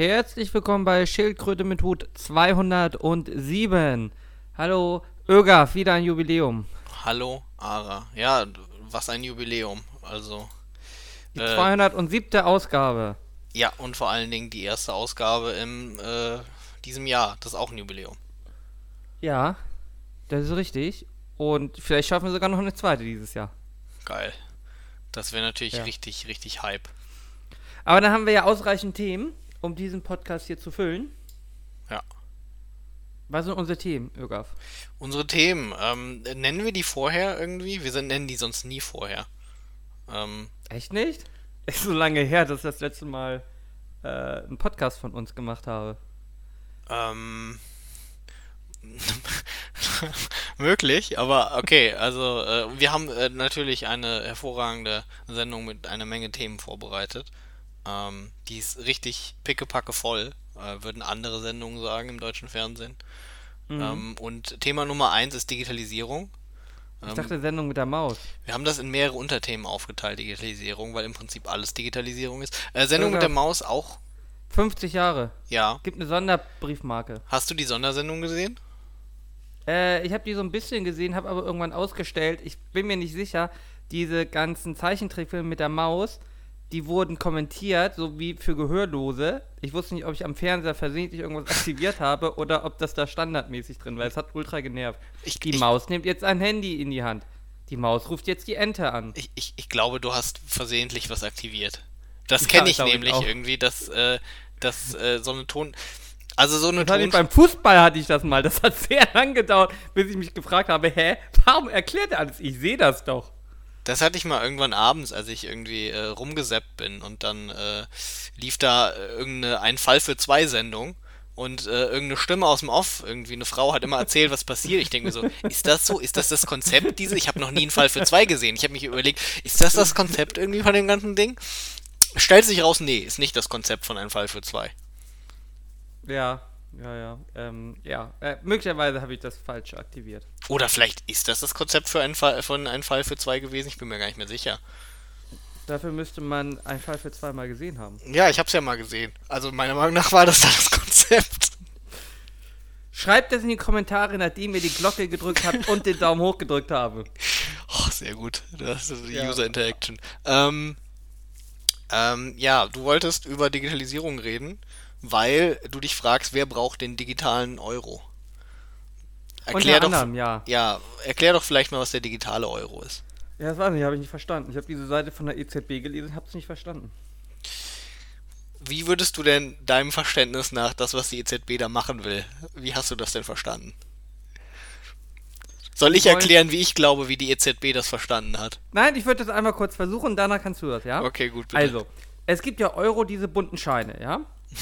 Herzlich willkommen bei Schildkröte mit Hut 207. Hallo, Ögaf, wieder ein Jubiläum. Hallo, Ara. Ja, was ein Jubiläum. Also. Die äh, 207. Ausgabe. Ja, und vor allen Dingen die erste Ausgabe in äh, diesem Jahr. Das ist auch ein Jubiläum. Ja, das ist richtig. Und vielleicht schaffen wir sogar noch eine zweite dieses Jahr. Geil. Das wäre natürlich ja. richtig, richtig Hype. Aber dann haben wir ja ausreichend Themen, um diesen Podcast hier zu füllen. Ja. Was sind unsere Themen, Ögaf? Unsere Themen, ähm, nennen wir die vorher irgendwie? Wir nennen die sonst nie vorher. Ähm, Echt nicht? Ist so lange her, dass ich das letzte Mal äh, einen Podcast von uns gemacht habe. Ähm. möglich, aber okay, also äh, wir haben äh, natürlich eine hervorragende Sendung mit einer Menge Themen vorbereitet. Ähm, die ist richtig pickepacke voll, äh, würden andere Sendungen sagen im deutschen Fernsehen. Mhm. Ähm, und Thema Nummer eins ist Digitalisierung. Ich ähm, dachte Sendung mit der Maus. Wir haben das in mehrere Unterthemen aufgeteilt, Digitalisierung, weil im Prinzip alles Digitalisierung ist. Äh, Sendung mit der Maus auch. 50 Jahre. Ja. Gibt eine Sonderbriefmarke. Hast du die Sondersendung gesehen? Äh, ich habe die so ein bisschen gesehen, habe aber irgendwann ausgestellt. Ich bin mir nicht sicher, diese ganzen Zeichentrickfilme mit der Maus, die wurden kommentiert, so wie für Gehörlose. Ich wusste nicht, ob ich am Fernseher versehentlich irgendwas aktiviert habe oder ob das da standardmäßig drin war. Es hat ultra genervt. Ich, die ich, Maus nimmt jetzt ein Handy in die Hand. Die Maus ruft jetzt die Ente an. Ich, ich, ich glaube, du hast versehentlich was aktiviert. Das kenne ich nämlich ich irgendwie, dass, äh, dass äh, so eine Ton. Also so eine Ton beim Fußball hatte ich das mal. Das hat sehr lang gedauert, bis ich mich gefragt habe, hä, warum erklärt er alles? Ich sehe das doch. Das hatte ich mal irgendwann abends, als ich irgendwie äh, rumgesappt bin und dann äh, lief da äh, irgendeine Ein Fall für zwei Sendung und äh, irgendeine Stimme aus dem Off, irgendwie eine Frau hat immer erzählt, was passiert. Ich denke mir so, ist das so? Ist das das Konzept diese? Ich habe noch nie einen Fall für zwei gesehen. Ich habe mich überlegt, ist das das Konzept irgendwie von dem ganzen Ding? Stellt sich raus, nee, ist nicht das Konzept von Ein Fall für zwei. Ja, ja, ja. Ähm, ja, äh, möglicherweise habe ich das falsch aktiviert. Oder vielleicht ist das das Konzept für einen Fall, von einem Fall für zwei gewesen. Ich bin mir gar nicht mehr sicher. Dafür müsste man einen Fall für zwei mal gesehen haben. Ja, ich habe es ja mal gesehen. Also meiner Meinung nach war das dann das Konzept. Schreibt das in die Kommentare, nachdem ihr die Glocke gedrückt habt und den Daumen hoch gedrückt habe. Oh, sehr gut. Das ist die ja. User Interaction. Ähm, ähm, ja, du wolltest über Digitalisierung reden weil du dich fragst, wer braucht den digitalen Euro? Erklär Unter doch, ja. Ja, erklär doch vielleicht mal, was der digitale Euro ist. Ja, das weiß ich, habe ich nicht verstanden. Ich habe diese Seite von der EZB gelesen, habe es nicht verstanden. Wie würdest du denn deinem Verständnis nach das, was die EZB da machen will, wie hast du das denn verstanden? Soll ich erklären, wie ich glaube, wie die EZB das verstanden hat? Nein, ich würde das einmal kurz versuchen, danach kannst du das, ja? Okay, gut. Bitte. Also, es gibt ja Euro, diese bunten Scheine, ja?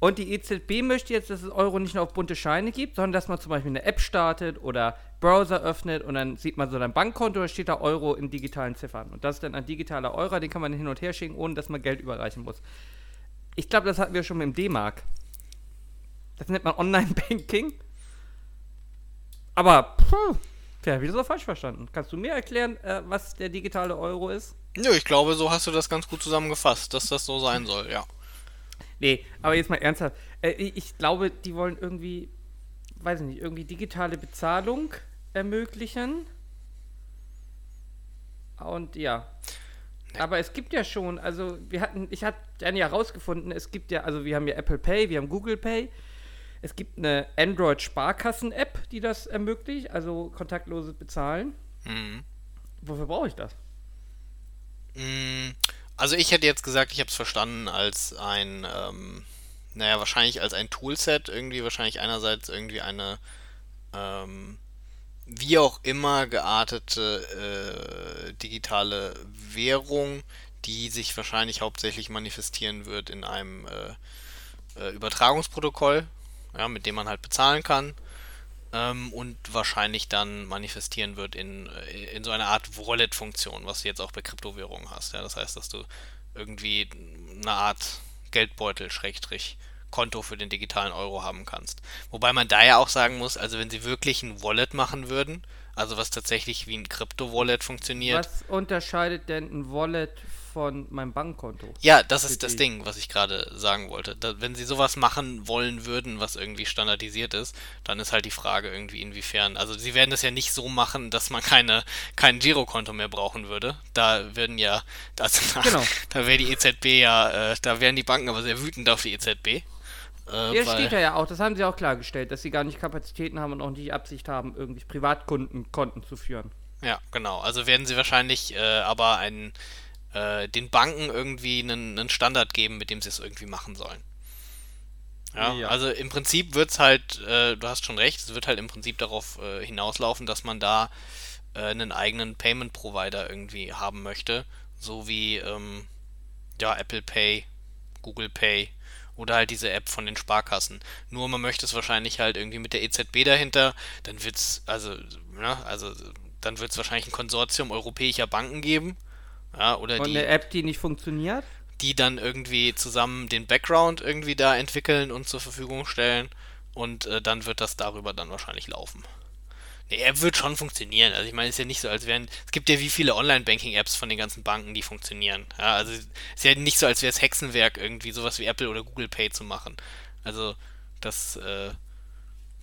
Und die EZB möchte jetzt, dass es Euro nicht nur auf bunte Scheine gibt, sondern dass man zum Beispiel eine App startet oder Browser öffnet und dann sieht man so ein Bankkonto, da steht da Euro in digitalen Ziffern. Und das ist dann ein digitaler Euro, den kann man hin und her schicken, ohne dass man Geld überreichen muss. Ich glaube, das hatten wir schon mit dem D-Mark. Das nennt man Online-Banking. Aber, puh, ja, habe ich das auch falsch verstanden. Kannst du mir erklären, äh, was der digitale Euro ist? Nö, ich glaube, so hast du das ganz gut zusammengefasst, dass das so sein soll, ja. Nee, aber jetzt mal ernsthaft. Äh, ich glaube, die wollen irgendwie, weiß ich nicht, irgendwie digitale Bezahlung ermöglichen. Und ja. Nee. Aber es gibt ja schon, also wir hatten, ich hatte dann ja herausgefunden, es gibt ja, also wir haben ja Apple Pay, wir haben Google Pay. Es gibt eine Android-Sparkassen-App, die das ermöglicht, also kontaktloses Bezahlen. Mhm. Wofür brauche ich das? Mhm. Also ich hätte jetzt gesagt, ich habe es verstanden als ein, ähm, naja, wahrscheinlich als ein Toolset, irgendwie wahrscheinlich einerseits irgendwie eine, ähm, wie auch immer geartete äh, digitale Währung, die sich wahrscheinlich hauptsächlich manifestieren wird in einem äh, äh, Übertragungsprotokoll, ja, mit dem man halt bezahlen kann ähm, und wahrscheinlich dann manifestieren wird in, äh, in so einer Art Wallet-Funktion, was du jetzt auch bei Kryptowährungen hast. Ja? Das heißt, dass du irgendwie eine Art Geldbeutel, Schrägstrich, Konto für den digitalen Euro haben kannst. Wobei man da ja auch sagen muss, also wenn sie wirklich ein Wallet machen würden, also was tatsächlich wie ein Krypto-Wallet funktioniert. Was unterscheidet denn ein Wallet von meinem Bankkonto. Ja, das ist das Ding, was ich gerade sagen wollte. Da, wenn sie sowas machen wollen würden, was irgendwie standardisiert ist, dann ist halt die Frage irgendwie inwiefern. Also sie werden das ja nicht so machen, dass man keine kein Girokonto mehr brauchen würde. Da würden ja, also genau. da wäre die EZB ja, äh, da wären die Banken aber sehr wütend auf die EZB. Äh, ja, steht ja auch, das haben sie auch klargestellt, dass sie gar nicht Kapazitäten haben und auch nicht Absicht haben, irgendwie Privatkundenkonten zu führen. Ja, genau. Also werden sie wahrscheinlich äh, aber einen, äh, den Banken irgendwie einen, einen, Standard geben, mit dem sie es irgendwie machen sollen. Ja, ja. also im Prinzip wird es halt, äh, du hast schon recht, es wird halt im Prinzip darauf äh, hinauslaufen, dass man da äh, einen eigenen Payment Provider irgendwie haben möchte, so wie ähm, ja, Apple Pay, Google Pay oder halt diese App von den Sparkassen. Nur man möchte es wahrscheinlich halt irgendwie mit der EZB dahinter, dann wird es, also, ja, also dann wird es wahrscheinlich ein Konsortium europäischer Banken geben. Ja, oder Und die, eine App, die nicht funktioniert? Die dann irgendwie zusammen den Background irgendwie da entwickeln und zur Verfügung stellen. Und äh, dann wird das darüber dann wahrscheinlich laufen. Die App wird schon funktionieren. Also ich meine, es ist ja nicht so, als wären. Es gibt ja wie viele Online-Banking-Apps von den ganzen Banken, die funktionieren. Ja, also es ist ja nicht so, als wäre es Hexenwerk, irgendwie sowas wie Apple oder Google Pay zu machen. Also das äh,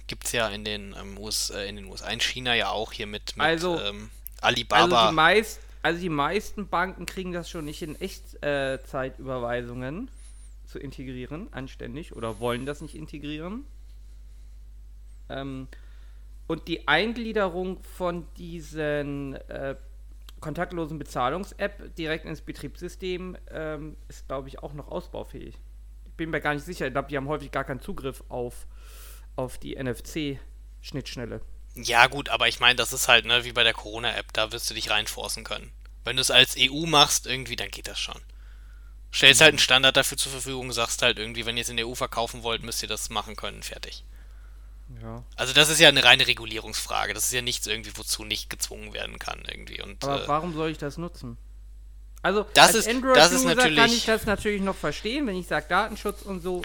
gibt es ja in den, ähm, US, äh, in den USA, in China ja auch hier mit, mit also, ähm, Alibaba. Also die, meist, also die meisten Banken kriegen das schon nicht in Echtzeitüberweisungen äh, zu integrieren, anständig, oder wollen das nicht integrieren. Ähm, und die Eingliederung von diesen äh, kontaktlosen Bezahlungs-App direkt ins Betriebssystem ähm, ist, glaube ich, auch noch ausbaufähig. Ich bin mir gar nicht sicher. Ich glaube, die haben häufig gar keinen Zugriff auf auf die NFC-Schnittstelle. Ja, gut, aber ich meine, das ist halt, ne, wie bei der Corona-App, da wirst du dich reinforcen können. Wenn du es als EU machst, irgendwie, dann geht das schon. Stellst halt einen Standard dafür zur Verfügung, sagst halt irgendwie, wenn ihr es in der EU verkaufen wollt, müsst ihr das machen können, fertig. Ja. Also das ist ja eine reine Regulierungsfrage. Das ist ja nichts irgendwie, wozu nicht gezwungen werden kann irgendwie. Und, Aber äh, warum soll ich das nutzen? Also das als Android-User kann ich das natürlich noch verstehen, wenn ich sage Datenschutz und so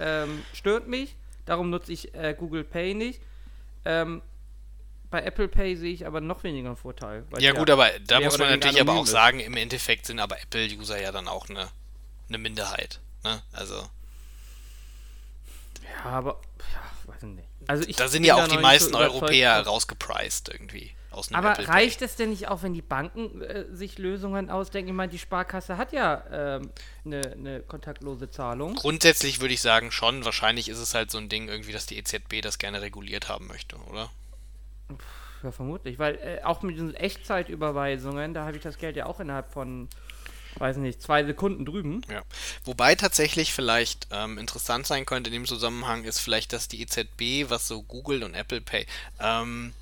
ähm, stört mich. Darum nutze ich äh, Google Pay nicht. Ähm, bei Apple Pay sehe ich aber noch weniger einen Vorteil. Ja, gut, aber da muss man natürlich aber auch ist. sagen, im Endeffekt sind aber Apple-User ja dann auch eine, eine Minderheit. Ne? Also. Ja, aber. Ja, weiß nicht. Also ich da sind ja auch die meisten Europäer rausgepriced irgendwie aus Aber Apple reicht es denn nicht auch, wenn die Banken äh, sich Lösungen ausdenken? Ich meine, die Sparkasse hat ja ähm, eine ähm, ne kontaktlose Zahlung. Grundsätzlich würde ich sagen schon. Wahrscheinlich ist es halt so ein Ding irgendwie, dass die EZB das gerne reguliert haben möchte, oder? Ja, vermutlich. Weil äh, auch mit diesen Echtzeitüberweisungen, da habe ich das Geld ja auch innerhalb von weiß nicht, zwei Sekunden drüben. Ja. Wobei tatsächlich vielleicht ähm, interessant sein könnte in dem Zusammenhang ist vielleicht, dass die EZB, was so Google und Apple Pay, ähm,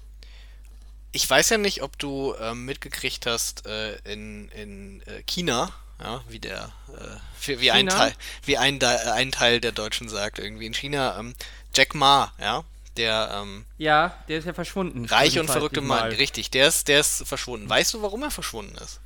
ich weiß ja nicht, ob du ähm, mitgekriegt hast äh, in, in äh, China, ja, wie der, äh, wie, ein Teil, wie ein, ein Teil der Deutschen sagt, irgendwie in China, ähm, Jack Ma, ja, der, ähm, Ja, der ist ja verschwunden. Reich und verrückte Mann, richtig, der ist, der ist verschwunden. Weißt du, warum er verschwunden ist?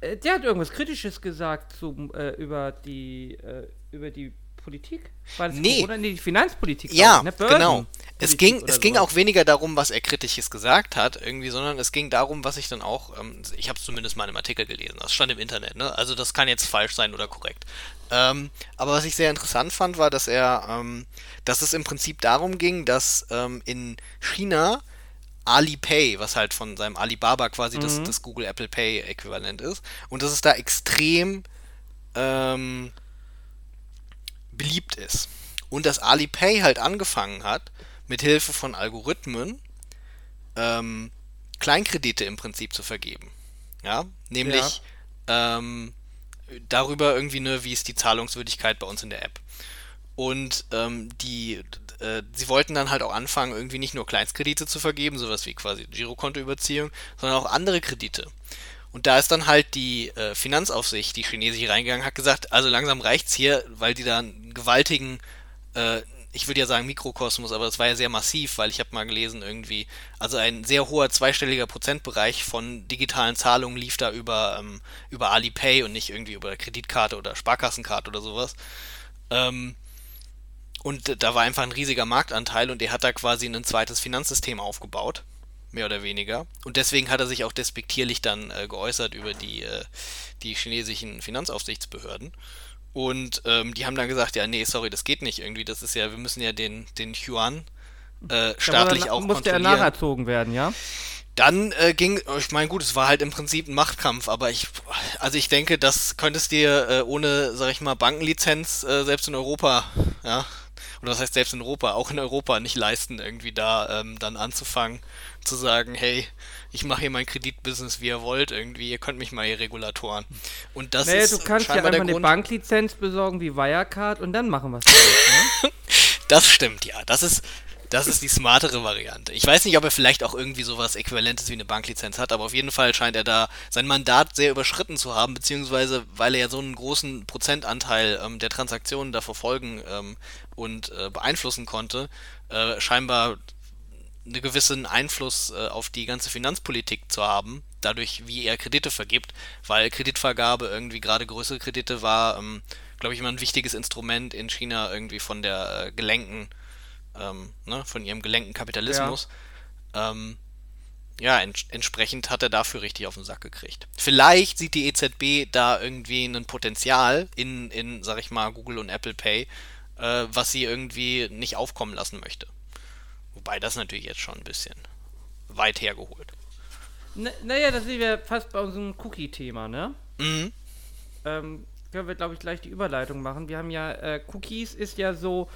Äh, der hat irgendwas Kritisches gesagt zum, äh, über die, äh, über die Politik? War das nee. Corona? Nee, die Finanzpolitik. Ja, ich, ne? genau. Es ging, es ging auch weniger darum, was er kritisches gesagt hat, irgendwie, sondern es ging darum, was ich dann auch, ähm, ich habe es zumindest mal im Artikel gelesen, das stand im Internet, ne? Also das kann jetzt falsch sein oder korrekt. Ähm, aber was ich sehr interessant fand, war, dass er, ähm, dass es im Prinzip darum ging, dass ähm, in China Alipay, was halt von seinem Alibaba quasi mhm. das, das Google Apple Pay Äquivalent ist, und dass es da extrem ähm, beliebt ist. Und dass Alipay halt angefangen hat, mit Hilfe von Algorithmen ähm, Kleinkredite im Prinzip zu vergeben. Ja, nämlich ja. Ähm, darüber irgendwie, ne, wie ist die Zahlungswürdigkeit bei uns in der App. Und ähm, die, äh, sie wollten dann halt auch anfangen, irgendwie nicht nur Kleinstkredite zu vergeben, sowas wie quasi Girokontoüberziehung, sondern auch andere Kredite. Und da ist dann halt die äh, Finanzaufsicht, die chinesische, reingegangen, hat gesagt, also langsam reicht's hier, weil die da einen gewaltigen, äh, ich würde ja sagen Mikrokosmos, aber das war ja sehr massiv, weil ich habe mal gelesen irgendwie, also ein sehr hoher zweistelliger Prozentbereich von digitalen Zahlungen lief da über, ähm, über Alipay und nicht irgendwie über Kreditkarte oder Sparkassenkarte oder sowas. Ähm, und da war einfach ein riesiger Marktanteil und der hat da quasi ein zweites Finanzsystem aufgebaut mehr oder weniger. Und deswegen hat er sich auch despektierlich dann äh, geäußert über die, äh, die chinesischen Finanzaufsichtsbehörden. Und ähm, die haben dann gesagt, ja, nee, sorry, das geht nicht irgendwie. Das ist ja, wir müssen ja den, den Yuan äh, staatlich ja, auch musste kontrollieren. er nacherzogen werden, ja? Dann äh, ging, ich meine, gut, es war halt im Prinzip ein Machtkampf, aber ich, also ich denke, das könntest dir äh, ohne, sag ich mal, Bankenlizenz äh, selbst in Europa, ja, oder was heißt selbst in Europa, auch in Europa nicht leisten, irgendwie da ähm, dann anzufangen, zu sagen, hey, ich mache hier mein Kreditbusiness, wie ihr wollt, irgendwie, ihr könnt mich mal hier Regulatoren. Und das naja, ist du kannst ja einfach eine Grund. Banklizenz besorgen wie Wirecard und dann machen wir es. Ne? Das stimmt, ja. Das ist, das ist die smartere Variante. Ich weiß nicht, ob er vielleicht auch irgendwie sowas Äquivalentes wie eine Banklizenz hat, aber auf jeden Fall scheint er da sein Mandat sehr überschritten zu haben, beziehungsweise weil er ja so einen großen Prozentanteil ähm, der Transaktionen da verfolgen ähm, und äh, beeinflussen konnte, äh, scheinbar einen gewissen Einfluss äh, auf die ganze Finanzpolitik zu haben, dadurch, wie er Kredite vergibt, weil Kreditvergabe irgendwie gerade größere Kredite war, ähm, glaube ich, immer ein wichtiges Instrument in China irgendwie von der äh, gelenken, ähm, ne, von ihrem gelenkten Kapitalismus. Ja, ähm, ja ents entsprechend hat er dafür richtig auf den Sack gekriegt. Vielleicht sieht die EZB da irgendwie ein Potenzial in, in sag ich mal, Google und Apple Pay, äh, was sie irgendwie nicht aufkommen lassen möchte. Wobei das natürlich jetzt schon ein bisschen weit hergeholt. N naja, da sind wir fast bei unserem Cookie-Thema, ne? Mhm. Ähm, können wir, glaube ich, gleich die Überleitung machen. Wir haben ja, äh, Cookies ist ja so,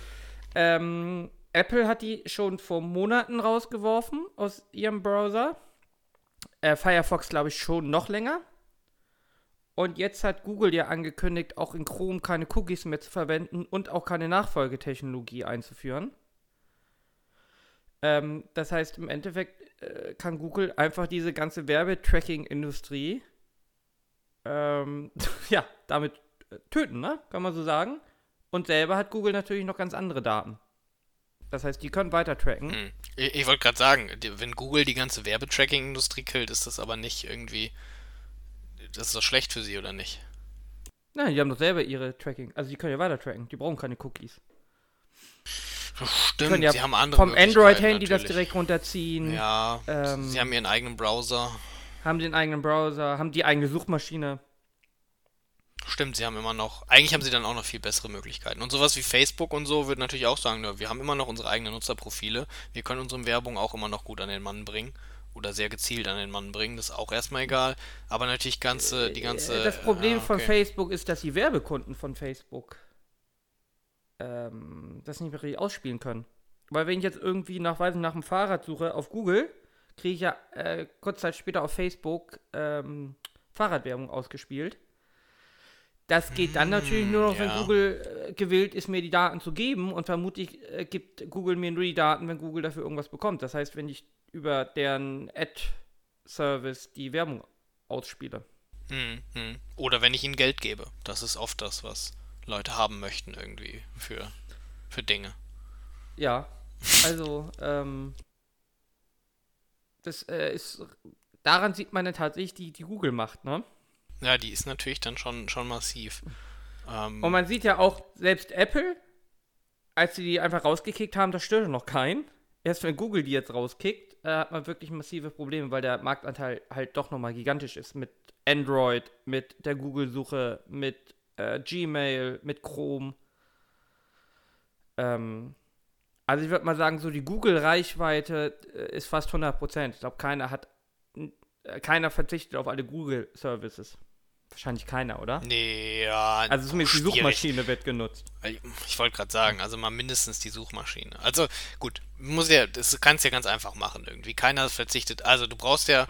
ähm, Apple hat die schon vor Monaten rausgeworfen aus ihrem Browser. Äh, Firefox, glaube ich, schon noch länger. Und jetzt hat Google ja angekündigt, auch in Chrome keine Cookies mehr zu verwenden und auch keine Nachfolgetechnologie einzuführen. Ähm, das heißt, im Endeffekt äh, kann Google einfach diese ganze Werbetracking-Industrie ähm, ja, damit äh, töten, ne? Kann man so sagen. Und selber hat Google natürlich noch ganz andere Daten. Das heißt, die können weiter tracken. Hm. Ich, ich wollte gerade sagen, wenn Google die ganze Werbetracking-Industrie killt, ist das aber nicht irgendwie. Das ist doch schlecht für sie, oder nicht? Nein, die haben doch selber ihre Tracking. Also die können ja weiter tracken. Die brauchen keine Cookies. Stimmt, ja sie haben andere Vom Android-Handy das direkt runterziehen. Ja, Ähm, sie haben ihren eigenen Browser. Haben den eigenen Browser, haben die eigene Suchmaschine. Stimmt, sie haben immer noch. Eigentlich haben sie dann auch noch viel bessere Möglichkeiten. Und sowas wie Facebook und so wird natürlich auch sagen, wir haben immer noch unsere eigenen Nutzerprofile. Wir können unsere Werbung auch immer noch gut an den Mann bringen. Oder sehr gezielt an den Mann bringen. Das ist auch erstmal egal. Aber natürlich ganze, die ganze. Äh, Das Problem ah, von okay. Facebook ist, dass die Werbekunden von Facebook ähm, das nicht mehr richtig ausspielen können. Weil wenn ich jetzt irgendwie nach, weiß nicht, nach einem Fahrrad suche auf Google, kriege ich ja äh, kurz Zeit später auf Facebook ähm, Fahrradwerbung ausgespielt. Das geht dann natürlich nur noch, wenn ja. Google äh, gewillt ist, mir die Daten zu geben. Und vermutlich äh, gibt Google mir nur die Daten, wenn Google dafür irgendwas bekommt. Das heißt, wenn ich über deren Ad-Service die Werbung ausspiele. Hm, hm. Oder wenn ich ihnen Geld gebe. Das ist oft das, was Leute haben möchten irgendwie für, für Dinge. Ja, also, ähm, das äh, ist, daran sieht man dann tatsächlich die, die Google macht, ne? Ja, die ist natürlich dann schon, schon massiv. Ähm, Und man sieht ja auch, selbst Apple, als sie die einfach rausgekickt haben, das störte noch keinen. Erst wenn Google die jetzt rauskickt, äh, hat man wirklich massive Probleme, weil der Marktanteil halt doch nochmal gigantisch ist. Mit Android, mit der Google-Suche, mit äh, Gmail, mit Chrome. Ähm, also ich würde mal sagen, so die Google-Reichweite äh, ist fast 100%. Ich glaube, keiner hat, äh, keiner verzichtet auf alle Google-Services. Wahrscheinlich keiner, oder? nee, ja. Also zumindest die schwierig. Suchmaschine wird genutzt. Ich, ich wollte gerade sagen, also mal mindestens die Suchmaschine. Also gut, muss ja, das kannst ja ganz einfach machen irgendwie. Keiner verzichtet. Also du brauchst ja,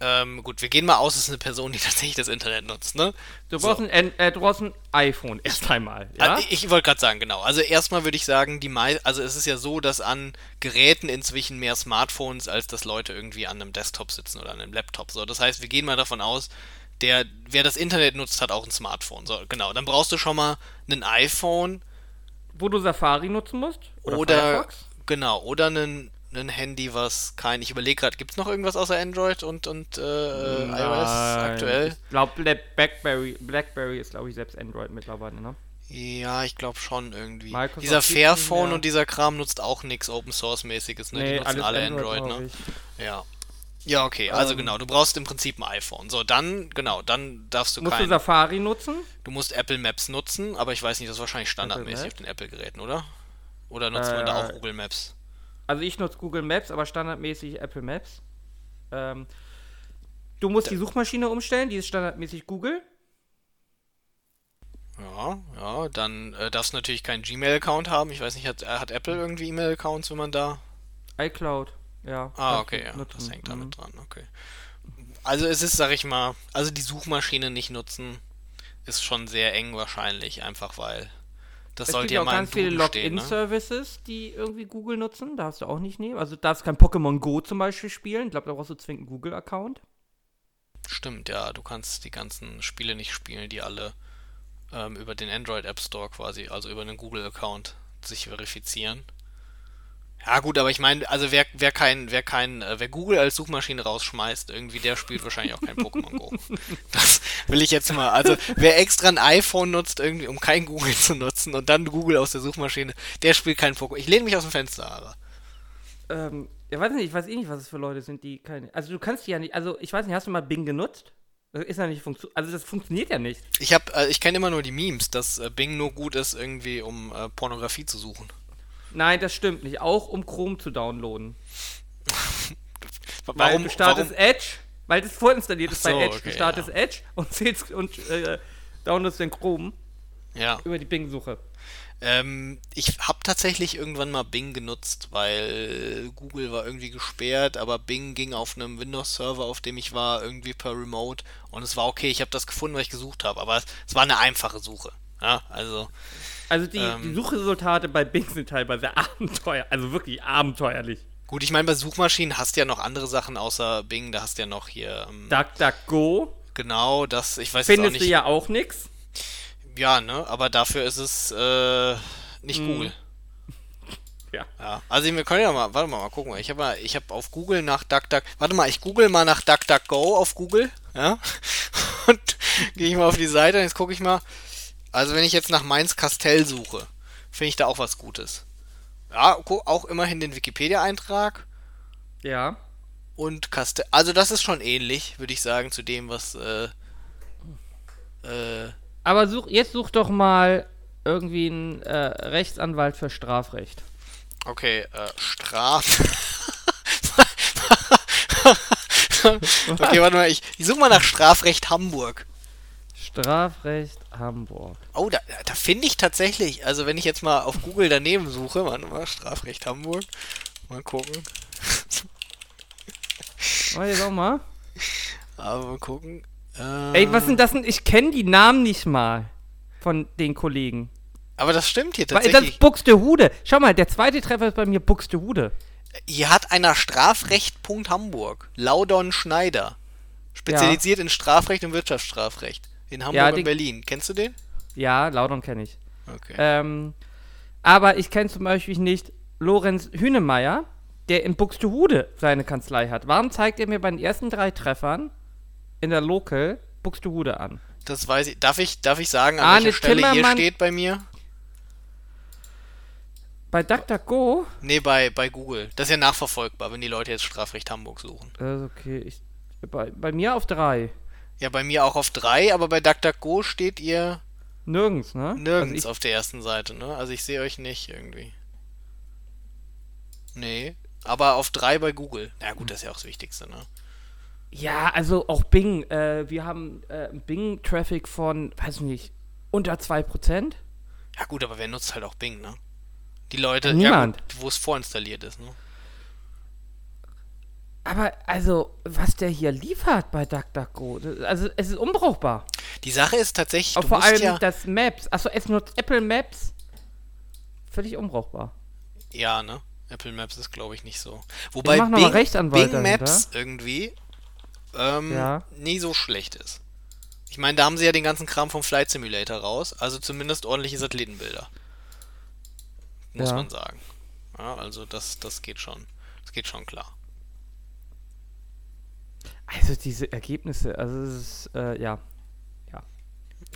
ähm, gut, wir gehen mal aus, es ist eine Person, die tatsächlich das Internet nutzt, ne? Du So. brauchst, ein, An- äh, du brauchst ein iPhone erst einmal, ja? Also ich wollte gerade sagen, genau. Also erstmal würde ich sagen, die mei also es ist ja so, dass an Geräten inzwischen mehr Smartphones, als dass Leute irgendwie an einem Desktop sitzen oder an einem Laptop. So, das heißt, wir gehen mal davon aus, der, wer das Internet nutzt, hat auch ein Smartphone. So, genau. Dann brauchst du schon mal ein iPhone Wo du Safari nutzen musst? Oder, oder, Firefox? genau, oder ein, ein Handy, was kein. Ich überlege gerade, gibt es noch irgendwas außer Android und, und äh, iOS Nein. aktuell? Ich glaube, Blackberry, Blackberry ist, glaube ich, selbst Android mittlerweile, ne? Ja, ich glaube schon irgendwie. Microsoft dieser Fairphone mehr. und dieser Kram nutzt auch nichts Open Source mäßiges, ne? Die nutzen alle Android, glaub ne? Ja. Ja, okay, also Ähm. genau, du brauchst im Prinzip ein iPhone. So, dann, genau, dann darfst du Musst du kein, Safari nutzen? du musst Apple Maps nutzen, aber ich weiß nicht, das ist wahrscheinlich standardmäßig auf den Apple-Geräten, oder? Oder nutzt man da auch Äh, Google Maps? Also ich nutze Google Maps, aber standardmäßig Apple Maps. Ähm, du musst die Suchmaschine umstellen, die ist standardmäßig Google. Ja, ja, dann äh, darfst du natürlich keinen Gmail-Account haben. Ich weiß nicht, hat, äh, hat Apple irgendwie E-Mail-Accounts, wenn man da. iCloud, ja. Ah, kannst okay, ja, nutzen. das hängt damit Mhm. dran, okay. Also es ist, sag ich mal, also die Suchmaschine nicht nutzen, ist schon sehr eng wahrscheinlich, einfach weil das Es sollte gibt ja auch mal ganz viele ne? Login-Services, die irgendwie Google nutzen. Da hast du auch nicht nehmen. Also du darfst kein Pokémon Go zum Beispiel spielen. Ich glaube, da brauchst du zwingend einen Google-Account. Stimmt, ja, du kannst die ganzen Spiele nicht spielen, die alle ähm, über den Android App Store quasi, also über einen Google-Account sich verifizieren. Ja gut, aber ich meine, also wer, wer kein, wer kein, äh, wer Google als Suchmaschine rausschmeißt, irgendwie, der spielt wahrscheinlich auch kein Pokémon Go. Das will ich jetzt mal. Also wer extra ein iPhone nutzt, irgendwie, um kein Google zu nutzen und dann Google aus der Suchmaschine, der spielt kein Pokémon. Ich lehne mich aus dem Fenster, aber. Ähm, ja, weiß nicht, ich weiß eh nicht, was es für Leute sind, die keine. Also du kannst die ja nicht. Also ich weiß nicht, hast du mal Bing genutzt? Das ist ja nicht funktio Also das funktioniert ja nicht. Ich habe, äh, ich kenne immer nur die Memes, dass äh, Bing nur gut ist, irgendwie, um äh, Pornografie zu suchen. Nein, das stimmt nicht. Auch um Chrome zu downloaden. Weil Warum? du startest warum? Edge, weil das vorinstalliert ist so, bei Edge. okay, du startest ja. Edge und zählst und äh, downloadst den Chrome Ja. über die Bing-Suche. Ähm, ich habe tatsächlich irgendwann mal Bing genutzt, weil Google war irgendwie gesperrt, aber Bing ging auf einem Windows-Server, auf dem ich war, irgendwie per Remote und es war okay. Ich habe das gefunden, was ich gesucht habe, aber es, es war eine einfache Suche. Ja, also Also die, Ähm. die Suchresultate bei Bing sind teilweise abenteuer, also wirklich abenteuerlich. gut. Ich meine, bei Suchmaschinen hast du ja noch andere Sachen außer Bing. Da hast du ja noch hier ähm, DuckDuckGo genau das. Ich weiß findest nicht. du ja auch nix. Ja, ne? Aber dafür ist es äh, nicht Hm. Google. Ja. Ja, also wir können ja mal, warte mal, mal gucken. Ich habe ich habe auf Google nach DuckDuck, warte mal, ich google mal nach DuckDuckGo auf Google, ja? Und gehe ich mal auf die Seite und jetzt gucke ich mal. Also wenn ich jetzt nach Mainz Castell suche, finde ich da auch was Gutes. Ja, auch immerhin den Wikipedia-Eintrag Ja. und Castell. Also das ist schon ähnlich, würde ich sagen, zu dem, was äh, äh, Aber such, jetzt such doch mal irgendwie einen äh, Rechtsanwalt für Strafrecht. Okay, äh, Straf. okay, warte mal, ich, ich suche mal nach Strafrecht Hamburg. Strafrecht Hamburg. Oh, da, da finde ich tatsächlich, also wenn ich jetzt mal auf Google daneben suche, warte mal, Strafrecht Hamburg, mal gucken. Oh, jetzt auch mal. Aber mal gucken. Äh, Ey, was sind das denn? Ich kenne die Namen nicht mal von den Kollegen. Aber das stimmt hier Weil das tatsächlich. ist Buxtehude. Schau mal, der zweite Treffer ist bei mir Buxtehude. Hier hat einer Strafrecht. Hamburg. Laudon Schneider. Spezialisiert in Strafrecht und Wirtschaftsstrafrecht. In Hamburg Ja, und die- Berlin. Kennst du den? Ja, Laudon kenne ich. Okay. Ähm, aber ich kenne zum Beispiel nicht Lorenz Hünemeyer, der in Buxtehude seine Kanzlei hat. Warum zeigt er mir bei den ersten drei Treffern in der Local Buxtehude an? Das weiß ich. Darf ich, darf ich sagen, an Arne welcher Stelle hier Timmermann- steht bei mir? Bei DuckDuckGo? Nee, bei, bei Google. Das ist ja nachverfolgbar, wenn die Leute jetzt Strafrecht Hamburg suchen. Äh, okay, ich, bei, bei mir auf drei. Ja, bei mir auch auf 3, aber bei DuckDuckGo steht ihr Nirgends, ne? nirgends Also auf der ersten Seite, ne? Also ich sehe euch nicht irgendwie. Nee, aber auf 3 bei Google. Na gut, das ist ja auch das Wichtigste, ne? ja, also auch Bing. Äh, wir haben äh, Bing-Traffic von, weiß ich nicht, unter 2%. Ja gut, aber wer nutzt halt auch Bing, ne? Die Leute, Niemand. ja wo es vorinstalliert ist, ne? Aber also, was der hier liefert bei DuckDuckGo, also es ist unbrauchbar. Die Sache ist tatsächlich, Auch vor allem ja, das Maps. Achso, es nutzt Apple Maps. Völlig unbrauchbar. ja, ne? Apple Maps ist glaube ich nicht so. Wobei Bing, Bing. Maps irgendwie ähm, Ja. nie so schlecht ist. Ich meine, da haben sie ja den ganzen Kram vom Flight Simulator raus, also zumindest ordentliche Satellitenbilder. Muss Ja. man sagen. Ja, also das, das geht schon. Das geht schon klar. Also diese Ergebnisse, also es ist, äh, ja.